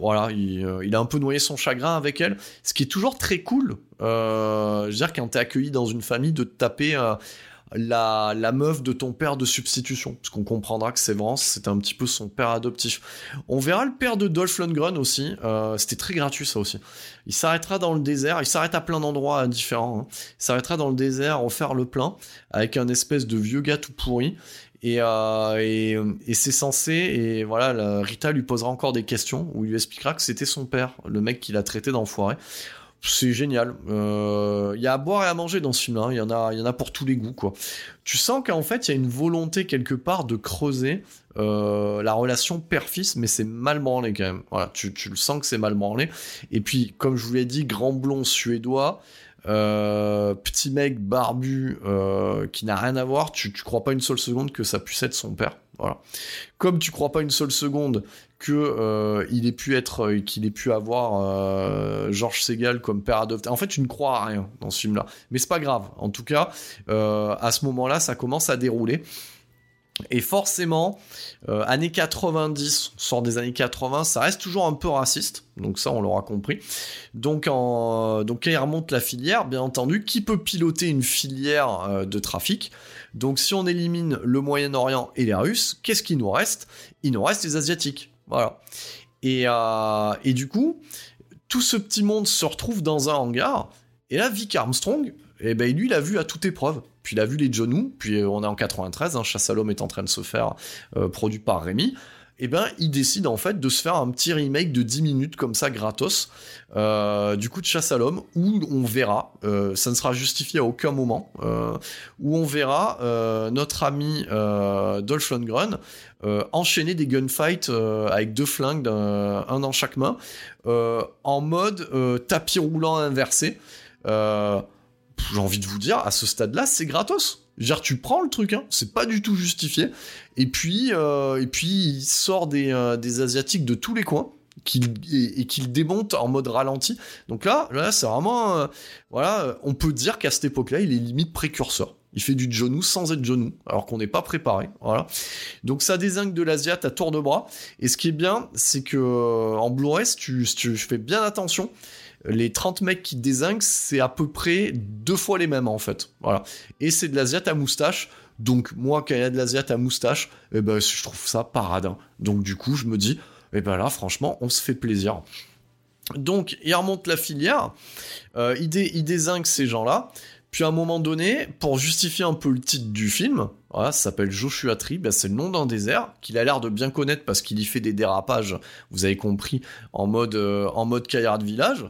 voilà, euh, il, a un peu noyé son chagrin avec elle, ce qui est toujours très cool. Euh, je veux dire, quand t'es accueilli dans une famille, de taper euh, la, meuf de ton père de substitution, parce qu'on comprendra que Sévrance, c'était un petit peu son père adoptif. On verra le père de Dolph Lundgren aussi, c'était très gratuit ça aussi. Il s'arrêtera dans le désert, il s'arrête à plein d'endroits différents, hein. il s'arrêtera dans le désert, faire le plein, avec un espèce de vieux gars tout pourri, euh, et, et, c'est censé, et voilà, Rita lui posera encore des questions il lui expliquera que c'était son père, le mec qui l'a traité d'enfoiré. C'est génial. Euh, il y a à boire et à manger dans ce film-là. Hein. Il y en a, il y en a pour tous les goûts, quoi. Tu sens qu'en fait, il y a une volonté quelque part de creuser euh, la relation père-fils, mais c'est mal branlé quand même. Voilà, tu, tu le sens que c'est mal branlé. Et puis, comme je vous l'ai dit, grand blond suédois. Petit mec barbu qui n'a rien à voir, tu, tu crois pas une seule seconde que ça puisse être son père. Voilà. Comme tu crois pas une seule seconde que euh, ait pu être, euh, qu'il ait pu avoir euh, Georges Segal comme père adopté. En fait, tu ne crois à rien dans ce film-là, mais c'est pas grave. En tout cas, à ce moment-là, ça commence à dérouler. Et forcément, années 90, on sort des années 80, ça reste toujours un peu raciste. Donc ça, on l'aura compris. Donc, en, donc il remonte la filière, bien entendu, qui peut piloter une filière de trafic? Donc si on élimine le Moyen-Orient et les Russes, qu'est-ce qui nous reste? Il nous reste les Asiatiques. Voilà. Et, euh, et du coup, tout ce petit monde se retrouve dans un hangar. Et là, Vic Armstrong, eh ben, lui, il a vu à toute épreuve. Puis il a vu les John puis euh, on est en 93, hein, Chasse à l'homme est en train de se faire, euh, produit par Rémi eh ben, il décide en fait de se faire un petit remake de 10 minutes comme ça gratos, euh, du coup de chasse à l'homme, où on verra, ça ne sera justifié à aucun moment, où on verra notre ami Dolph Lundgren enchaîner des gunfights avec deux flingues, un, dans chaque main, en mode tapis roulant inversé. J'ai envie de vous dire, à ce stade-là, c'est gratos. Genre, tu prends le truc, hein, c'est pas du tout justifié. Et puis, euh, et puis il sort des, euh, des Asiatiques de tous les coins et, qu'il démonte en mode ralenti. Donc là, là c'est vraiment. Euh, voilà, on peut dire qu'à cette époque-là, il est limite précurseur. Il fait du genou sans être genou, alors qu'on n'est pas préparé. Voilà. Donc ça désingue de l'Asiat à tour de bras. Et ce qui est bien, c'est que en Blu-ray, tu, tu fais bien attention, les 30 mecs qui désinguent, c'est à peu près deux fois les mêmes en fait. Voilà. Et c'est de l'Asiat à moustache. Donc moi, quand il y a de l'Asiat à moustache, eh ben, je trouve ça paradin. Donc du coup, je me dis, eh ben là, franchement, on se fait plaisir. Donc, il remonte la filière, euh, il, désingue ces gens-là, puis à un moment donné, pour justifier un peu le titre du film, voilà, ça s'appelle Joshua Tree, c'est le nom d'un désert qu'il a l'air de bien connaître parce qu'il y fait des dérapages, vous avez compris, en mode euh, en de village.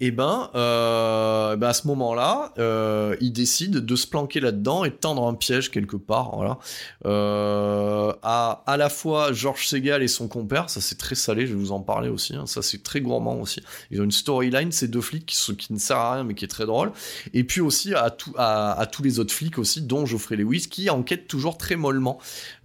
Et ben, euh, ben à ce moment-là, euh, il décide de se planquer là-dedans et tendre un piège quelque part. Euh, à la fois George Segal et son compère, ça c'est très salé, je vais vous en parler aussi. Hein, ça c'est très gourmand aussi. Ils ont une storyline, ces deux flics qui, qui ne sert à rien mais qui est très drôle. Et puis aussi à tous les autres flics aussi, dont Geoffrey Lewis qui enquête toujours très mollement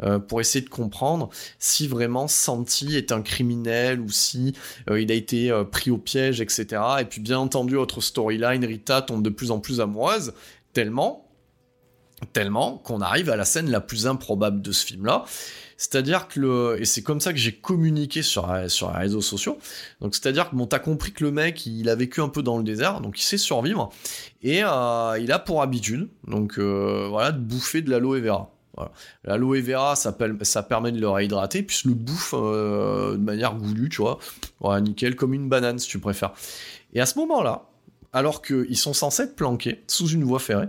euh, pour essayer de comprendre si vraiment Santi est un criminel ou si euh, il a été euh, pris au piège, etc. Et puis bien entendu, autre storyline, Rita tombe de plus en plus amoureuse, tellement tellement qu'on arrive à la scène la plus improbable de ce film-là. C'est-à-dire que le, et c'est comme ça que j'ai communiqué sur, sur les réseaux sociaux. Donc, c'est-à-dire que bon, t'as compris que le mec, il a vécu un peu dans le désert, donc il sait survivre. Et euh, il a pour habitude, donc euh, voilà, de bouffer de l'aloe vera. L'aloe vera, ça, ça, permet de le réhydrater, puis le bouffe euh, de manière goulue, tu vois. Voilà, nickel, comme une banane si tu préfères. Et à ce moment-là, alors qu'ils sont censés être planqués sous une voie ferrée,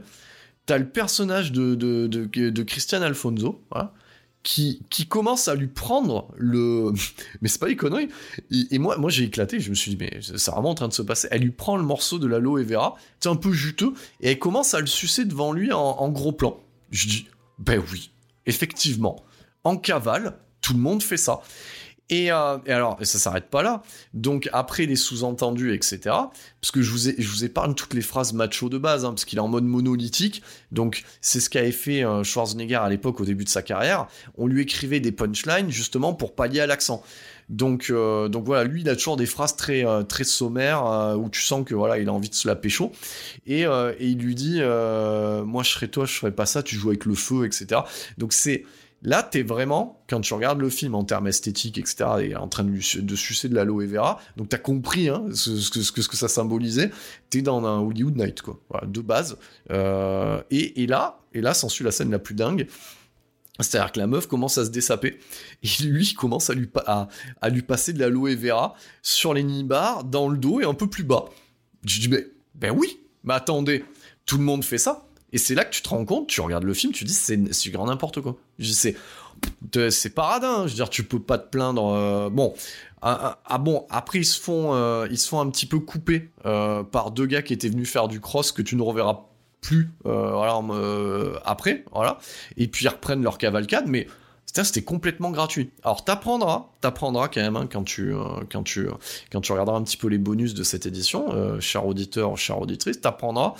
t'as le personnage de, de, Alfonso, voilà, qui, commence à lui prendre le. mais c'est pas les conneries. Et, moi, moi j'ai éclaté, je me suis dit, mais c'est vraiment en train de se passer. Elle lui prend le morceau de l'aloe vera, c'est un peu juteux, et elle commence à le sucer devant lui en, gros plan. Je dis, ben oui, effectivement. En cavale, tout le monde fait ça. Et, euh, et, alors, ça s'arrête pas là. Donc après les sous-entendus, etc. Parce que je vous, épargne toutes les phrases macho de base, hein, parce qu'il est en mode monolithique. Donc c'est ce qu'avait fait euh, Schwarzenegger à l'époque, au début de sa carrière. On lui écrivait des punchlines justement pour pallier à l'accent. Donc, euh, voilà, lui, il a toujours des phrases très, très sommaires où tu sens que voilà, il a envie de se la pécho. Et, et il lui dit, moi je serais toi, je ferais pas ça. Tu joues avec le feu, etc. Donc c'est Là, t'es vraiment, quand tu regardes le film en termes esthétiques, etc., et en train de, sucer de l'aloe vera, donc t'as compris hein, ce, que, ça symbolisait, t'es dans un Hollywood Night, quoi, de base. Euh, et, là, et là s'ensuit la scène la plus dingue, c'est-à-dire que la meuf commence à se dessaper, et lui commence à lui, passer de l'aloe vera sur les nibards, dans le dos et un peu plus bas. Je dis, ben oui, mais attendez, tout le monde fait ça. Et c'est là que tu te rends compte, tu regardes le film, tu dis c'est grand n'importe quoi. C'est c'est paradin, je veux dire tu peux pas te plaindre. Euh, bon, ah, ah, ah, bon, après ils se font euh, ils se font un petit peu couper euh, par deux gars qui étaient venus faire du cross que tu ne reverras plus après, voilà. Et puis ils reprennent leur cavalcade, mais c'était complètement gratuit. Alors t'apprendras, t'apprendras quand même hein, quand tu euh, quand tu quand tu regarderas un petit peu les bonus de cette édition, euh, cher auditeur, chère auditrice, t'apprendras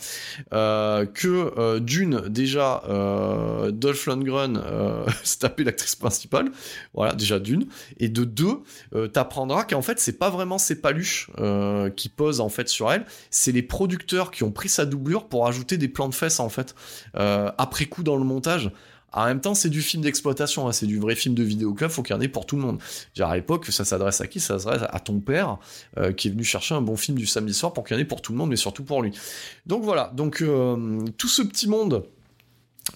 euh, que d'une déjà Dolph Lundgren se tapait l'actrice principale, voilà déjà d'une, et de deux, t'apprendras qu'en fait c'est pas vraiment ses paluches qui posent en fait sur elle, c'est les producteurs qui ont pris sa doublure pour ajouter des plans de fesses en fait après coup dans le montage. En même temps, c'est du film d'exploitation, hein, c'est du vrai film de vidéoclub, faut qu'il y en ait pour tout le monde. à l'époque, ça s'adresse à qui? Ça s'adresse à ton père, euh, qui est venu chercher un bon film du samedi soir pour qu'il y en ait pour tout le monde, mais surtout pour lui. Donc voilà, donc euh, tout ce petit monde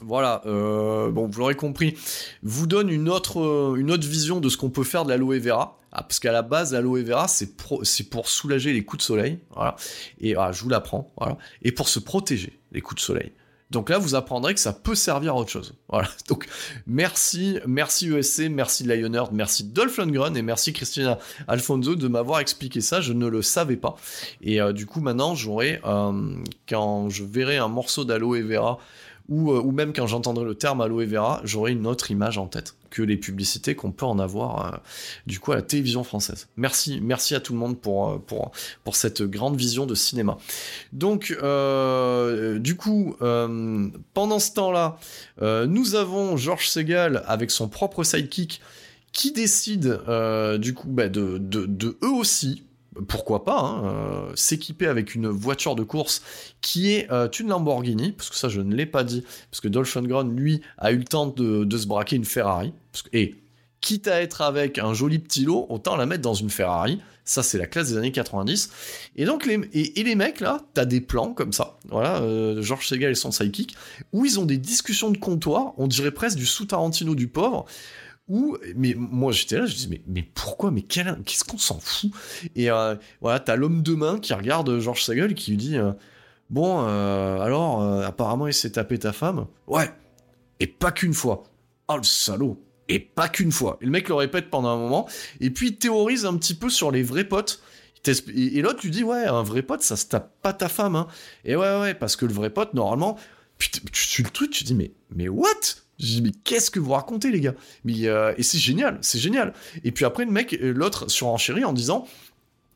voilà, euh, bon, vous l'aurez compris, vous donne une autre, une autre vision de ce qu'on peut faire de l'aloe vera. Ah, parce qu'à la base, l'aloe vera, c'est, pour soulager les coups de soleil, voilà. Et voilà, je vous l'apprends. Et pour se protéger les coups de soleil. Donc là, vous apprendrez que ça peut servir à autre chose. Voilà. Donc merci, merci ESC, merci Lionheart, merci Dolph Lundgren et merci Christina Alfonso de m'avoir expliqué ça. Je ne le savais pas. Et euh, du coup, maintenant, j'aurai euh, quand je verrai un morceau d'aloe vera euh, ou, même quand j'entendrai le terme aloe vera, j'aurai une autre image en tête que les publicités qu'on peut en avoir euh, du coup à la télévision française. Merci, merci à tout le monde pour, euh, cette grande vision de cinéma. Donc, du coup, pendant ce temps-là, nous avons Georges Segal avec son propre sidekick qui décide du coup bah, de eux aussi pourquoi pas, hein, euh, s'équiper avec une voiture de course qui est euh, une Lamborghini, parce que ça je ne l'ai pas dit, parce que Dolph Lundgren, lui, a eu le temps de, se braquer une Ferrari, et quitte à être avec un joli petit lot, autant la mettre dans une Ferrari, ça c'est la classe des années 90, et donc les, et, mecs là, t'as des plans comme ça, voilà, euh, George Segal et son sidekick, où ils ont des discussions de comptoir, on dirait presque du sous-Tarantino du pauvre, mais moi j'étais là, je dis mais, pourquoi, mais qu'est-ce qu'on s'en fout? Et euh, voilà, t'as l'homme de main qui regarde Georges Sagel qui lui dit euh, bon, euh, alors apparemment il s'est tapé ta femme, ouais, et pas qu'une fois. Oh le salaud, et pas qu'une fois. Et le mec le répète pendant un moment, et puis il théorise un petit peu sur les vrais potes. Et l'autre lui dit ouais, un vrai pote ça se tape pas ta femme, hein. Et ouais ouais, parce que le vrai pote normalement, putain, tu, tu le truc, tu dis mais mais what? Je dis, mais qu'est-ce que vous racontez, les gars? Euh, Et c'est génial, c'est génial. Et puis après, le mec, euh, l'autre, surenchérit en disant,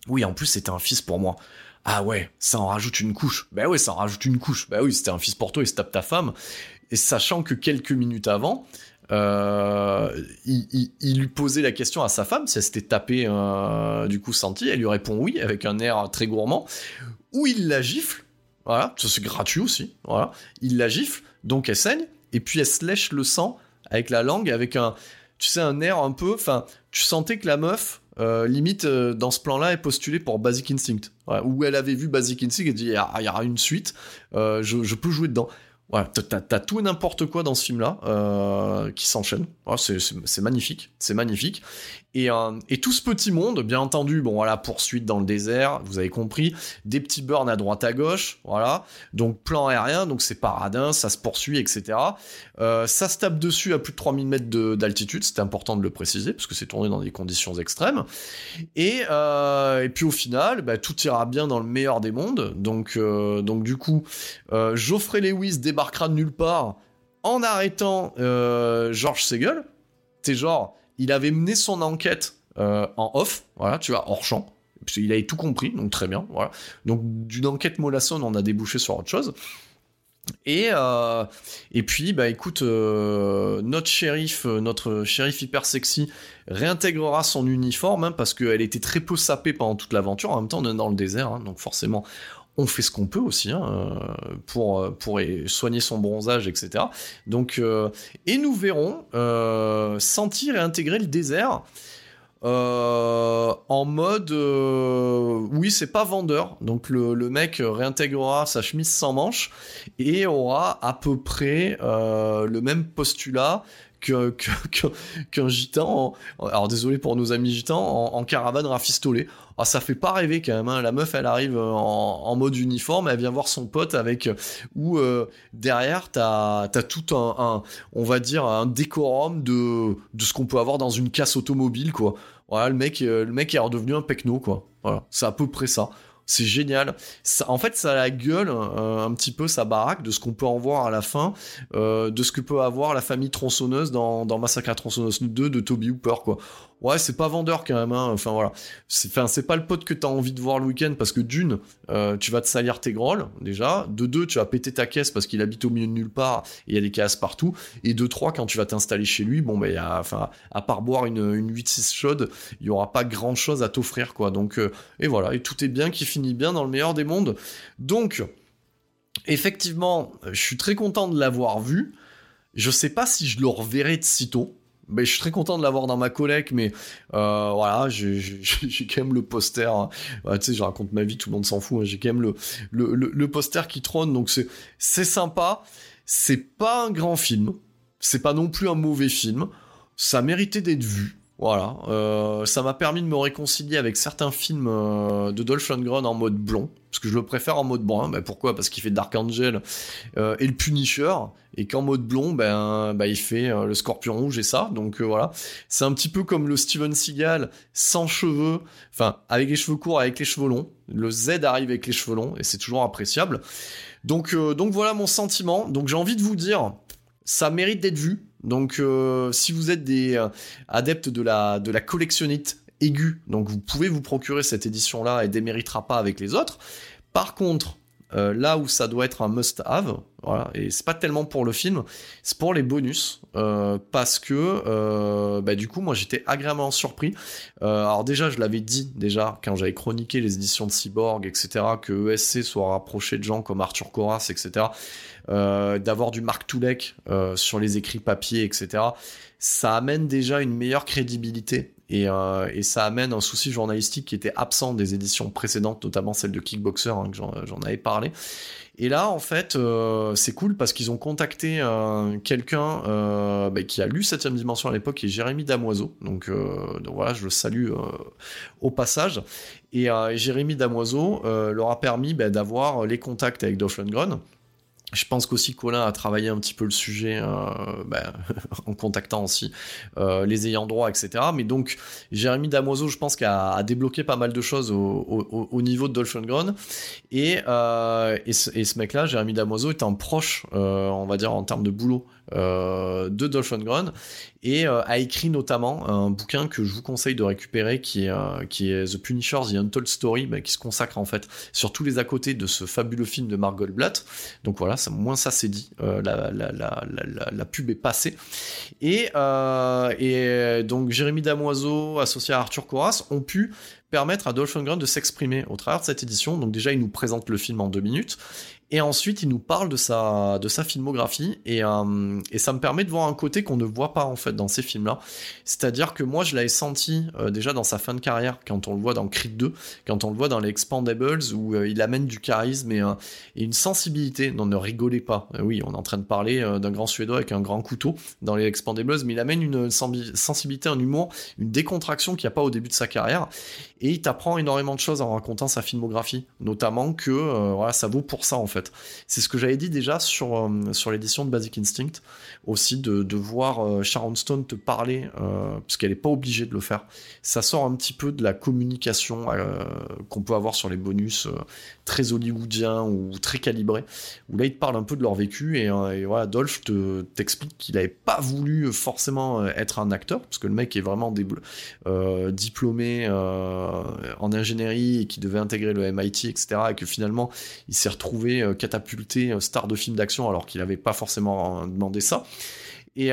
oui, en plus, c'était un fils pour moi. Ah ouais, ça en rajoute une couche. Bah ouais, ça en rajoute une couche. Bah oui, c'était un fils pour toi, il se tape ta femme. Et sachant que quelques minutes avant, euh, il, lui posait la question à sa femme si elle s'était tapée du coup senti. Elle lui répond oui avec un air très gourmand. Ou il la gifle. Voilà, ça c'est gratuit aussi. Voilà, il la gifle, donc elle saigne et puis elle se lèche le sang avec la langue, avec un, tu sais, un air un peu, enfin, tu sentais que la meuf, euh, limite, euh, dans ce plan-là, est postulée pour Basic Instinct. où elle avait vu Basic Instinct et dit, il y, aura une suite, euh, je, peux jouer dedans. Voilà, t'as tout et n'importe quoi dans ce film-là euh, qui s'enchaîne. c'est magnifique, c'est magnifique. Et, euh, et, tout ce petit monde, bien entendu, bon voilà, poursuite dans le désert, vous avez compris, des petits burns à droite à gauche, voilà. Donc plan aérien, donc c'est paradin, ça se poursuit, etc. Euh, ça se tape dessus à plus de 3000 mètres d'altitude, c'est important de le préciser, parce que c'est tourné dans des conditions extrêmes. Et, et puis au final, bah, tout ira bien dans le meilleur des mondes. Donc, donc du coup, Geoffrey Lewis débarquera de nulle part en arrêtant euh, George Segel. C'est genre, il avait mené son enquête euh, en off, voilà, tu vois, hors champ. Il avait tout compris, donc très bien, voilà. Donc d'une enquête mollassonne, on a débouché sur autre chose. Et, euh, et puis, bah écoute, notre shérif, notre shérif hyper sexy, réintégrera son uniforme, hein, parce qu'elle était très peu sapée pendant toute l'aventure. En même temps, on est dans le désert, hein, donc forcément, on fait ce qu'on peut aussi hein, euh, pour, euh, soigner son bronzage, etc. Donc, euh, et nous verrons sentir et intégrer le désert en mode oui c'est pas vendeur donc le, le, mec réintégrera sa chemise sans manches et aura à peu près le même postulat qu'un gitan, alors désolé pour nos amis gitans, en, caravane rafistolée. Ah, ça fait pas rêver quand même. Hein. La meuf, elle arrive en, mode uniforme, elle vient voir son pote avec où euh, derrière t'as as tout un, on va dire un décorum de de ce qu'on peut avoir dans une casse automobile quoi. Voilà, le mec, euh, le mec est redevenu un pecno quoi. Voilà, c'est à peu près ça. C'est génial. en fait, ça a la gueule un petit peu sa baraque de ce qu'on peut en voir à la fin, de ce que peut avoir la famille tronçonneuse dans, dans Massacre à tronçonneuse 2 de Toby Hooper, quoi ouais, c'est pas vendeur quand même. Hein. Enfin voilà, c'est, enfin c'est pas le pote que t'as envie de voir le week-end parce que d'une, euh, tu vas te salir tes grolles déjà. De deux, tu vas péter ta caisse parce qu'il habite au milieu de nulle part et il y a des caisses partout. Et de trois, quand tu vas t'installer chez lui, bon ben, à part boire une, une 8-6 chaude, il y aura pas grand chose à t'offrir quoi. Donc euh, et voilà, et tout est bien qui finit bien dans le meilleur des mondes. Donc effectivement, je suis très content de l'avoir vu. Je sais pas si je le reverrai de sitôt ben, je suis très content de l'avoir dans ma collègue, mais euh, voilà, j'ai quand même le poster. Hein. tu sais, je raconte ma vie, tout le monde s'en fout. Hein. J'ai quand même le, le, le, poster qui trône, donc c'est sympa. C'est pas un grand film, c'est pas non plus un mauvais film. Ça méritait d'être vu. Voilà, euh, ça m'a permis de me réconcilier avec certains films euh, de Dolph Lundgren en mode blond, parce que je le préfère en mode brun. Ben pourquoi? Parce qu'il fait Dark Angel euh, et le Punisher, et qu'en mode blond, ben, ben il fait le Scorpion rouge et ça. Donc voilà, c'est un petit peu comme le Steven Seagal sans cheveux, enfin avec les cheveux courts, avec les cheveux longs. Le Z arrive avec les cheveux longs et c'est toujours appréciable. Donc donc voilà mon sentiment. Donc j'ai envie de vous dire, ça mérite d'être vu donc, euh, si vous êtes des euh, adeptes de la, de collectionnite aiguë, donc vous pouvez vous procurer cette édition-là et déméritera pas avec les autres. Par contre, euh, là où ça doit être un must-have, voilà, et c'est pas tellement pour le film, c'est pour les bonus, parce que bah, du coup moi j'étais agréablement surpris. alors déjà je l'avais dit déjà quand j'avais chroniqué les éditions de Cyborg, etc., que ESC soit rapproché de gens comme Arthur Coras, etc. Euh, d'avoir du Mark Toulek euh, sur les écrits papier, etc. Ça amène déjà une meilleure crédibilité et, euh, et, ça amène un souci journalistique qui était absent des éditions précédentes, notamment celle de Kickboxer, hein, que j'en avais parlé. Et là, en fait, euh, c'est cool parce qu'ils ont contacté euh, quelqu'un euh, bah, qui a lu 7 dimension à l'époque, qui est Jérémy Damoiseau. Donc, donc, voilà, je le salue au passage. Et Jérémy Damoiseau leur a permis bah, d'avoir les contacts avec Dolph Lundgren je pense qu'aussi Colin a travaillé un petit peu le sujet euh, ben, en contactant aussi euh, les ayants droit, etc. Mais donc Jérémy Damoiseau, je pense qu'a a débloqué pas mal de choses au, niveau de Dolph Lundgren. Et, euh, et ce, mec-là, Jérémy Damoiseau, est un proche, on va dire en termes de boulot, de Dolph Lundgren et euh, a écrit notamment un bouquin que je vous conseille de récupérer qui est, euh, qui est The Punishers, The Untold Story, qui se consacre en fait sur tous les à côté de ce fabuleux film de Mark Goldblatt. Donc voilà, ça, moins ça c'est dit, euh, la, la, la, la, pub est passée. Et, et donc Jérémy Damoiseau, associé à Arthur Coras, ont pu permettre à Dolph Lundgren de s'exprimer au travers de cette édition. Donc déjà, il nous présente le film en deux minutes. Et ensuite, il nous parle de sa, de sa filmographie, et, euh, et ça me permet de voir un côté qu'on ne voit pas en fait dans ces films-là. C'est-à-dire que moi, je l'avais senti euh, déjà dans sa fin de carrière, quand on le voit dans Creed 2, quand on le voit dans les Expandables, où euh, il amène du charisme et, et une sensibilité. Non, ne rigolez pas. oui, on est en train de parler d'un grand Suédois avec un grand couteau dans les Expandables, mais il amène une sensibilité, un humour, une décontraction qu'il n'y a pas au début de sa carrière et il t'apprend énormément de choses en racontant sa filmographie, notamment que euh, voilà, ça vaut pour ça en fait. C'est ce que j'avais dit déjà sur, euh, sur l'édition de Basic Instinct, aussi de, de voir euh, Sharon Stone te parler, parce qu'elle n'est pas obligée de le faire. Ça sort un petit peu de la communication qu'on peut avoir sur les bonus très hollywoodiens ou très calibrés, où là ils te parlent un peu de leur vécu, et, voilà, Dolph te, t'explique qu'il n'avait pas voulu forcément être un acteur, parce que le mec est vraiment diplômé en ingénierie et qui devait intégrer le MIT, etc. Et que finalement, il s'est retrouvé euh, catapulté euh, star de film d'action alors qu'il n'avait pas forcément euh, demandé ça. Et,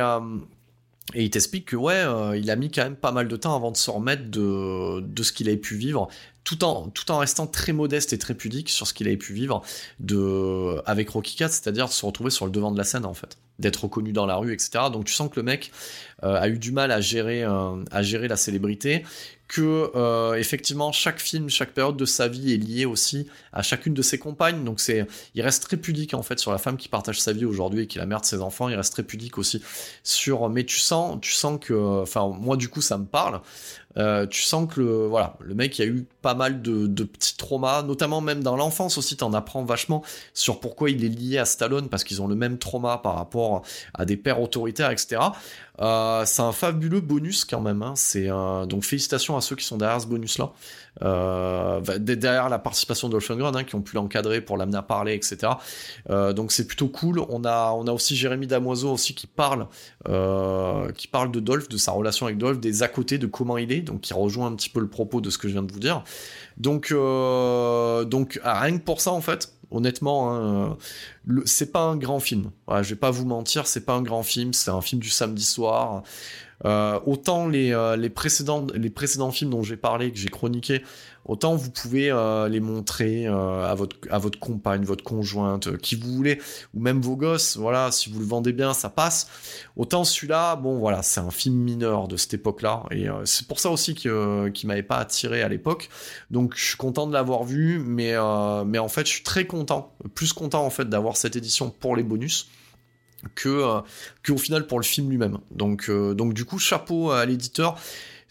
il t'explique que ouais, il a mis quand même pas mal de temps avant de se remettre de, de ce qu'il avait pu vivre, tout en, tout en restant très modeste et très pudique sur ce qu'il avait pu vivre de, avec Rocky Cat, c'est-à-dire se retrouver sur le devant de la scène en fait, d'être reconnu dans la rue, etc. Donc tu sens que le mec a eu du mal à gérer, à gérer la célébrité, que euh, effectivement chaque film, chaque période de sa vie est liée aussi à chacune de ses compagnes. Donc c'est, il reste très pudique en fait sur la femme qui partage sa vie aujourd'hui et qui est la mère de ses enfants. Il reste très pudique aussi sur. Mais tu sens, tu sens que, enfin moi du coup ça me parle. Euh, tu sens que le, voilà, le mec il a eu pas mal de, de petits traumas, notamment même dans l'enfance aussi. T'en apprends vachement sur pourquoi il est lié à Stallone parce qu'ils ont le même trauma par rapport à des pères autoritaires, etc. Euh, c'est un fabuleux bonus quand même. Hein. C'est donc félicitations à ceux qui sont derrière ce bonus-là. Euh, derrière la participation de Dolphin hein, qui ont pu l'encadrer pour l'amener à parler, etc. Euh, donc c'est plutôt cool. On a, on a aussi Jérémy Damoiseau aussi qui parle, euh, qui parle de Dolph, de sa relation avec Dolph, des à côté, de comment il est, donc qui rejoint un petit peu le propos de ce que je viens de vous dire. Donc, donc rien que pour ça en fait, honnêtement, hein, c'est pas un grand film. je vais pas vous mentir, c'est pas un grand film. C'est un film du samedi soir. Euh, autant les, euh, les, précédents, les précédents films dont j'ai parlé, que j'ai chroniqué, autant vous pouvez euh, les montrer à, votre, à votre compagne, votre conjointe, qui vous voulez, ou même vos gosses, voilà, si vous le vendez bien, ça passe. Autant celui-là, bon voilà, c'est un film mineur de cette époque-là, et c'est pour ça aussi qu'il qui m'avait pas attiré à l'époque. Donc je suis content de l'avoir vu, mais, mais en fait je suis très content, plus content en fait d'avoir cette édition pour les bonus que euh, qu'au final pour le film lui-même. Donc euh, donc du coup chapeau à l'éditeur.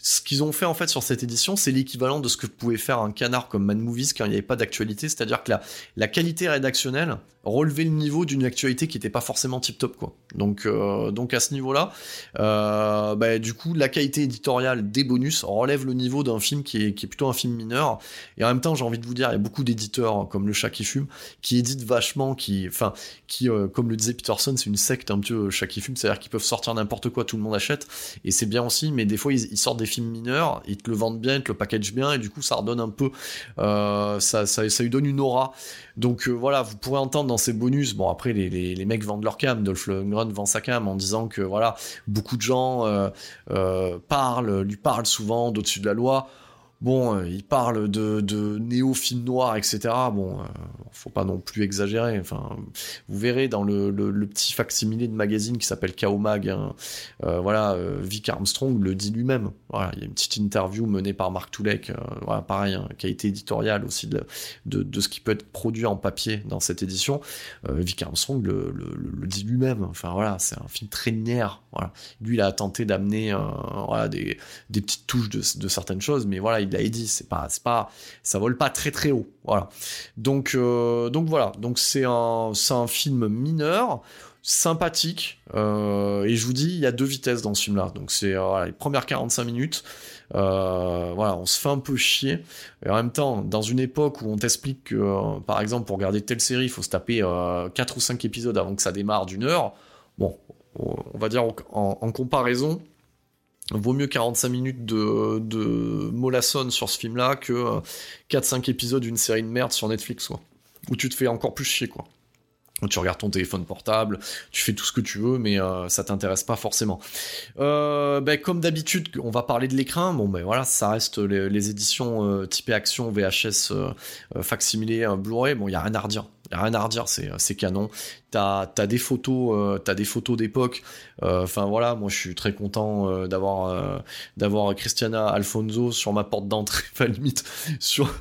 Ce qu'ils ont fait en fait sur cette édition, c'est l'équivalent de ce que pouvait faire un canard comme Mad Movies quand il n'y avait pas d'actualité, c'est-à-dire que la, la qualité rédactionnelle relever le niveau d'une actualité qui n'était pas forcément tip top quoi. Donc euh, donc à ce niveau-là, euh, bah, du coup la qualité éditoriale des bonus relève le niveau d'un film qui est, plutôt un film mineur. Et en même temps j'ai envie de vous dire il y a beaucoup d'éditeurs comme le chat qui fume qui éditent vachement, qui enfin qui euh, comme le disait Peterson c'est une secte un peu chat qui fume, c'est-à-dire qu'ils peuvent sortir n'importe quoi tout le monde achète et c'est bien aussi, mais des fois ils, sortent des films mineurs, ils te le vendent bien, ils te le packagent bien et du coup ça redonne un peu ça, ça, ça lui donne une aura. Donc voilà vous pourrez entendre dans ces bonus, bon après les, les, mecs vendent leur cam, Dolph Lundgren vend sa cam en disant que voilà, beaucoup de gens euh, euh, parlent, lui parlent souvent d'au-dessus de la loi. Bon, euh, il parle de, de néo-film noir, etc. Bon, euh, faut pas non plus exagérer. Enfin, vous verrez dans le, le, petit facsimilé de magazine qui s'appelle Chaos Mag, hein, euh, voilà, Vic Armstrong le dit lui-même. Voilà, il y a une petite interview menée par Marc Toulek, voilà, pareil, hein, qualité éditoriale aussi de, de, de, ce qui peut être produit en papier dans cette édition. Vic Armstrong le, le dit lui-même. Enfin voilà, c'est un film très linéaire. Voilà, lui il a tenté d'amener voilà, des, des petites touches de, de certaines choses, mais voilà, il il dit, c'est pas, c'est pas, ça vole pas très très haut, voilà. Donc, euh, donc voilà, donc c'est un, c'est un film mineur, sympathique, euh, et je vous dis, il y a deux vitesses dans ce film-là. Donc c'est euh, les premières 45 minutes, voilà, on se fait un peu chier. Et en même temps, dans une époque où on t'explique que, par exemple, pour regarder telle série, il faut se taper 4 ou 5 épisodes avant que ça démarre d'une heure. Bon, on va dire en comparaison, Vaut mieux 45 minutes de, de mollasson sur ce film-là que 4-5 euh, épisodes d'une série de merde sur Netflix, quoi. Où tu te fais encore plus chier, quoi. Où tu regardes ton téléphone portable, tu fais tout ce que tu veux, mais euh, ça t'intéresse pas forcément. Euh, ben, comme d'habitude, on va parler de l'écran. Bon, ben voilà, ça reste les, éditions typées action, VHS, facsimilé, Blu-ray. Bon, il y a rien à redire. Y a rien à redire, c'est canon. T'as as des photos, t'as des photos d'époque euh, enfin voilà, moi je suis très content euh, d'avoir euh, d'avoir Christiana Alfonso sur ma porte d'entrée, enfin limite sur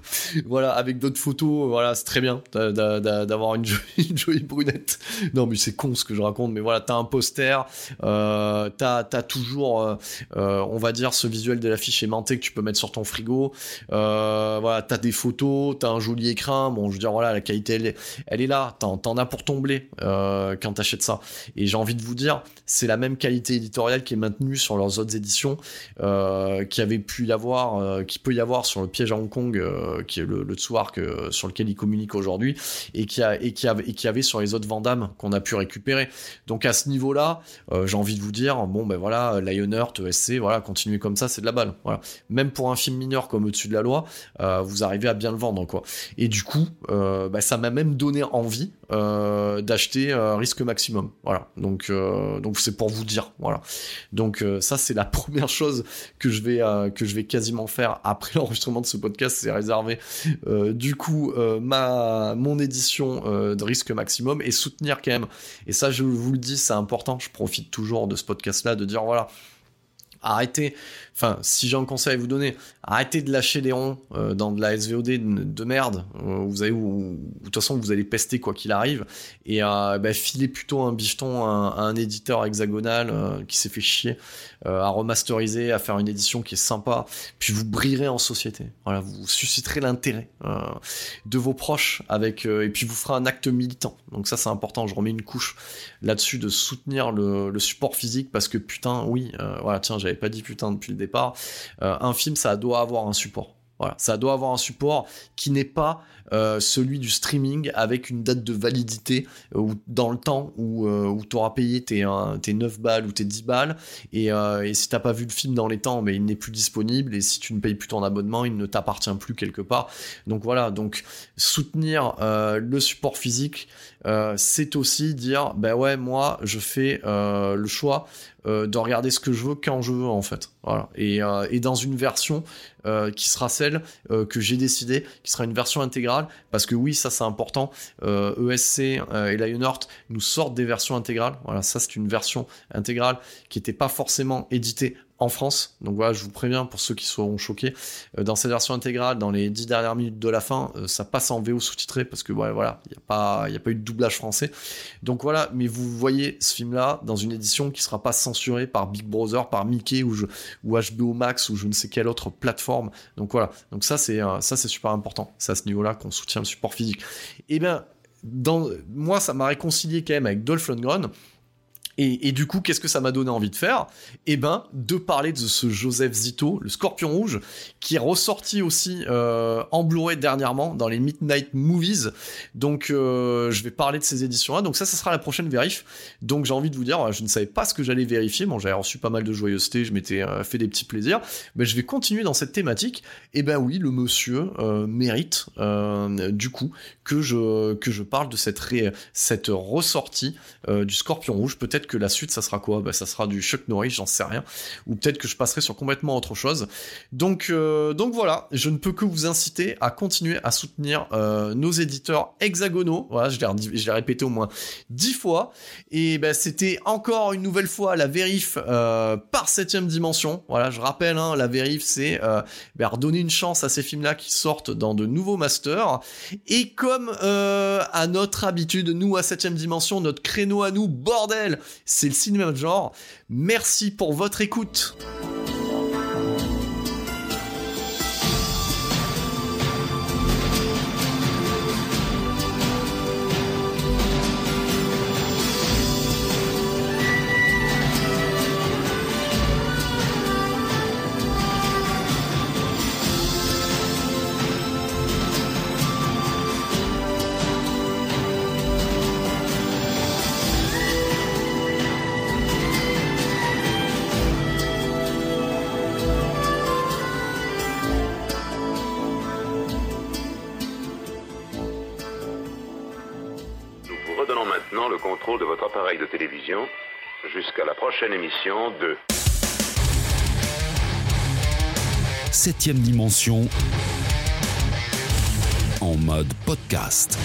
voilà avec d'autres photos, voilà c'est très bien d'avoir une, jolie, brunette. Non mais c'est con ce que je raconte, mais voilà t'as un poster, t'as as toujours on va dire ce visuel de l'affiche aimanté que tu peux mettre sur ton frigo. voilà t'as des photos, t'as un joli écran. Bon je veux dire voilà la qualité elle elle est là, t'en as pour ton blé quand t'achètes ça. Et j'ai envie de vous dire c'est la même qualité éditoriale qui est maintenue sur leurs autres éditions, euh, qui avait pu y avoir, euh, qui peut y avoir sur le piège à Hong Kong, euh, qui est le, le Tsuark sur lequel ils communiquent aujourd'hui, et qui a et qui avait avait sur les autres Vandamme qu'on a pu récupérer. Donc à ce niveau-là, j'ai envie de vous dire, bon ben voilà, Lionheart, ESC, voilà, continuez comme ça, c'est de la balle. Voilà. Même pour un film mineur comme Au-dessus de la loi, vous arrivez à bien le vendre quoi. Et du coup, bah, ça m'a même donné envie d'acheter risque maximum. Voilà. Donc donc c'est pour vous dire. Voilà. Donc euh, ça c'est la première chose que je vais euh, que je vais quasiment faire après l'enregistrement de ce podcast, c'est réserver euh, du coup ma mon édition de risque maximum et soutenir quand même. Et ça je vous le dis, c'est important. Je profite toujours de ce podcast là de dire voilà arrêtez, enfin, si j'ai un conseil à vous donner, arrêtez de lâcher des ronds euh, dans de la SVOD de, merde. Euh, vous avez, de toute façon, vous allez pester quoi qu'il arrive. Et euh, bah, filez plutôt un bifton à, un éditeur hexagonal qui s'est fait chier à remasteriser, à faire une édition qui est sympa. Puis vous brillerez en société. Voilà, vous susciterez l'intérêt de vos proches avec, et puis vous ferez un acte militant. Donc ça, c'est important. Je remets une couche là-dessus de soutenir le, le, support physique parce que putain, oui, voilà, tiens, j'avais pas dit putain depuis le départ. Un film, ça doit avoir un support. Voilà, ça doit avoir un support qui n'est pas euh, celui du streaming avec une date de validité euh, dans le temps où, euh, où tu auras payé tes, tes 9 balles ou tes 10 balles et, et si t'as pas vu le film dans les temps, mais il n'est plus disponible et si tu ne payes plus ton abonnement, il ne t'appartient plus quelque part. Donc voilà, donc soutenir le support physique, c'est aussi dire, ben ouais, moi je fais le choix de regarder ce que je veux quand je veux en fait. Voilà. Et, dans une version qui sera celle que j'ai décidé, qui sera une version intégrale, parce que oui, ça c'est important. ESC e et Lionheart nous sortent des versions intégrales. Voilà, ça c'est une version intégrale qui n'était pas forcément éditée en France. Donc voilà, je vous préviens pour ceux qui seront choqués. Euh, dans cette version intégrale, dans les 10 dernières minutes de la fin, euh, ça passe en VO sous-titré parce que voilà, il n'y a, pas, eu de doublage français. Donc voilà, mais vous voyez ce film-là dans une édition qui sera pas censurée par Big Brother, par Mickey ou, HBO Max ou je ne sais quelle autre plateforme. Donc voilà, donc ça c'est euh, ça super important. C'est à ce niveau-là qu'on soutient le support physique. Eh bien, dans, moi ça m'a réconcilié quand même avec Dolph Lundgren et, du coup, qu'est-ce que ça m'a donné envie de faire? Eh ben, de parler de ce Joseph Zito, le Scorpion Rouge, qui est ressorti aussi euh, en Blu-ray dernièrement dans les Midnight Movies. Donc, euh, je vais parler de ces éditions-là. Donc ça, ça sera la prochaine vérif. Donc j'ai envie de vous dire, je ne savais pas ce que j'allais vérifier. Bon, j'avais reçu pas mal de joyeuseté, je m'étais euh, fait des petits plaisirs, mais je vais continuer dans cette thématique. Et eh ben oui, le monsieur mérite du coup que je parle de cette cette ressortie du Scorpion Rouge. Peut-être que la suite, ça sera quoi? Bah, Ça sera du Chuck Norris, j'en sais rien. Ou peut-être que je passerai sur complètement autre chose. Donc, euh, donc voilà, je ne peux que vous inciter à continuer à soutenir euh, nos éditeurs hexagonaux. Voilà, je l'ai répété au moins dix fois. Et ben, c'était encore une nouvelle fois la vérif euh, par septième dimension. Voilà, je rappelle, hein, la vérif, c'est ben, redonner une chance à ces films-là qui sortent dans de nouveaux masters. Et comme à notre habitude, nous à septième dimension, notre créneau à nous, bordel, c'est le cinéma de genre. Merci pour votre écoute. Prochaine émission de Septième dimension en mode podcast.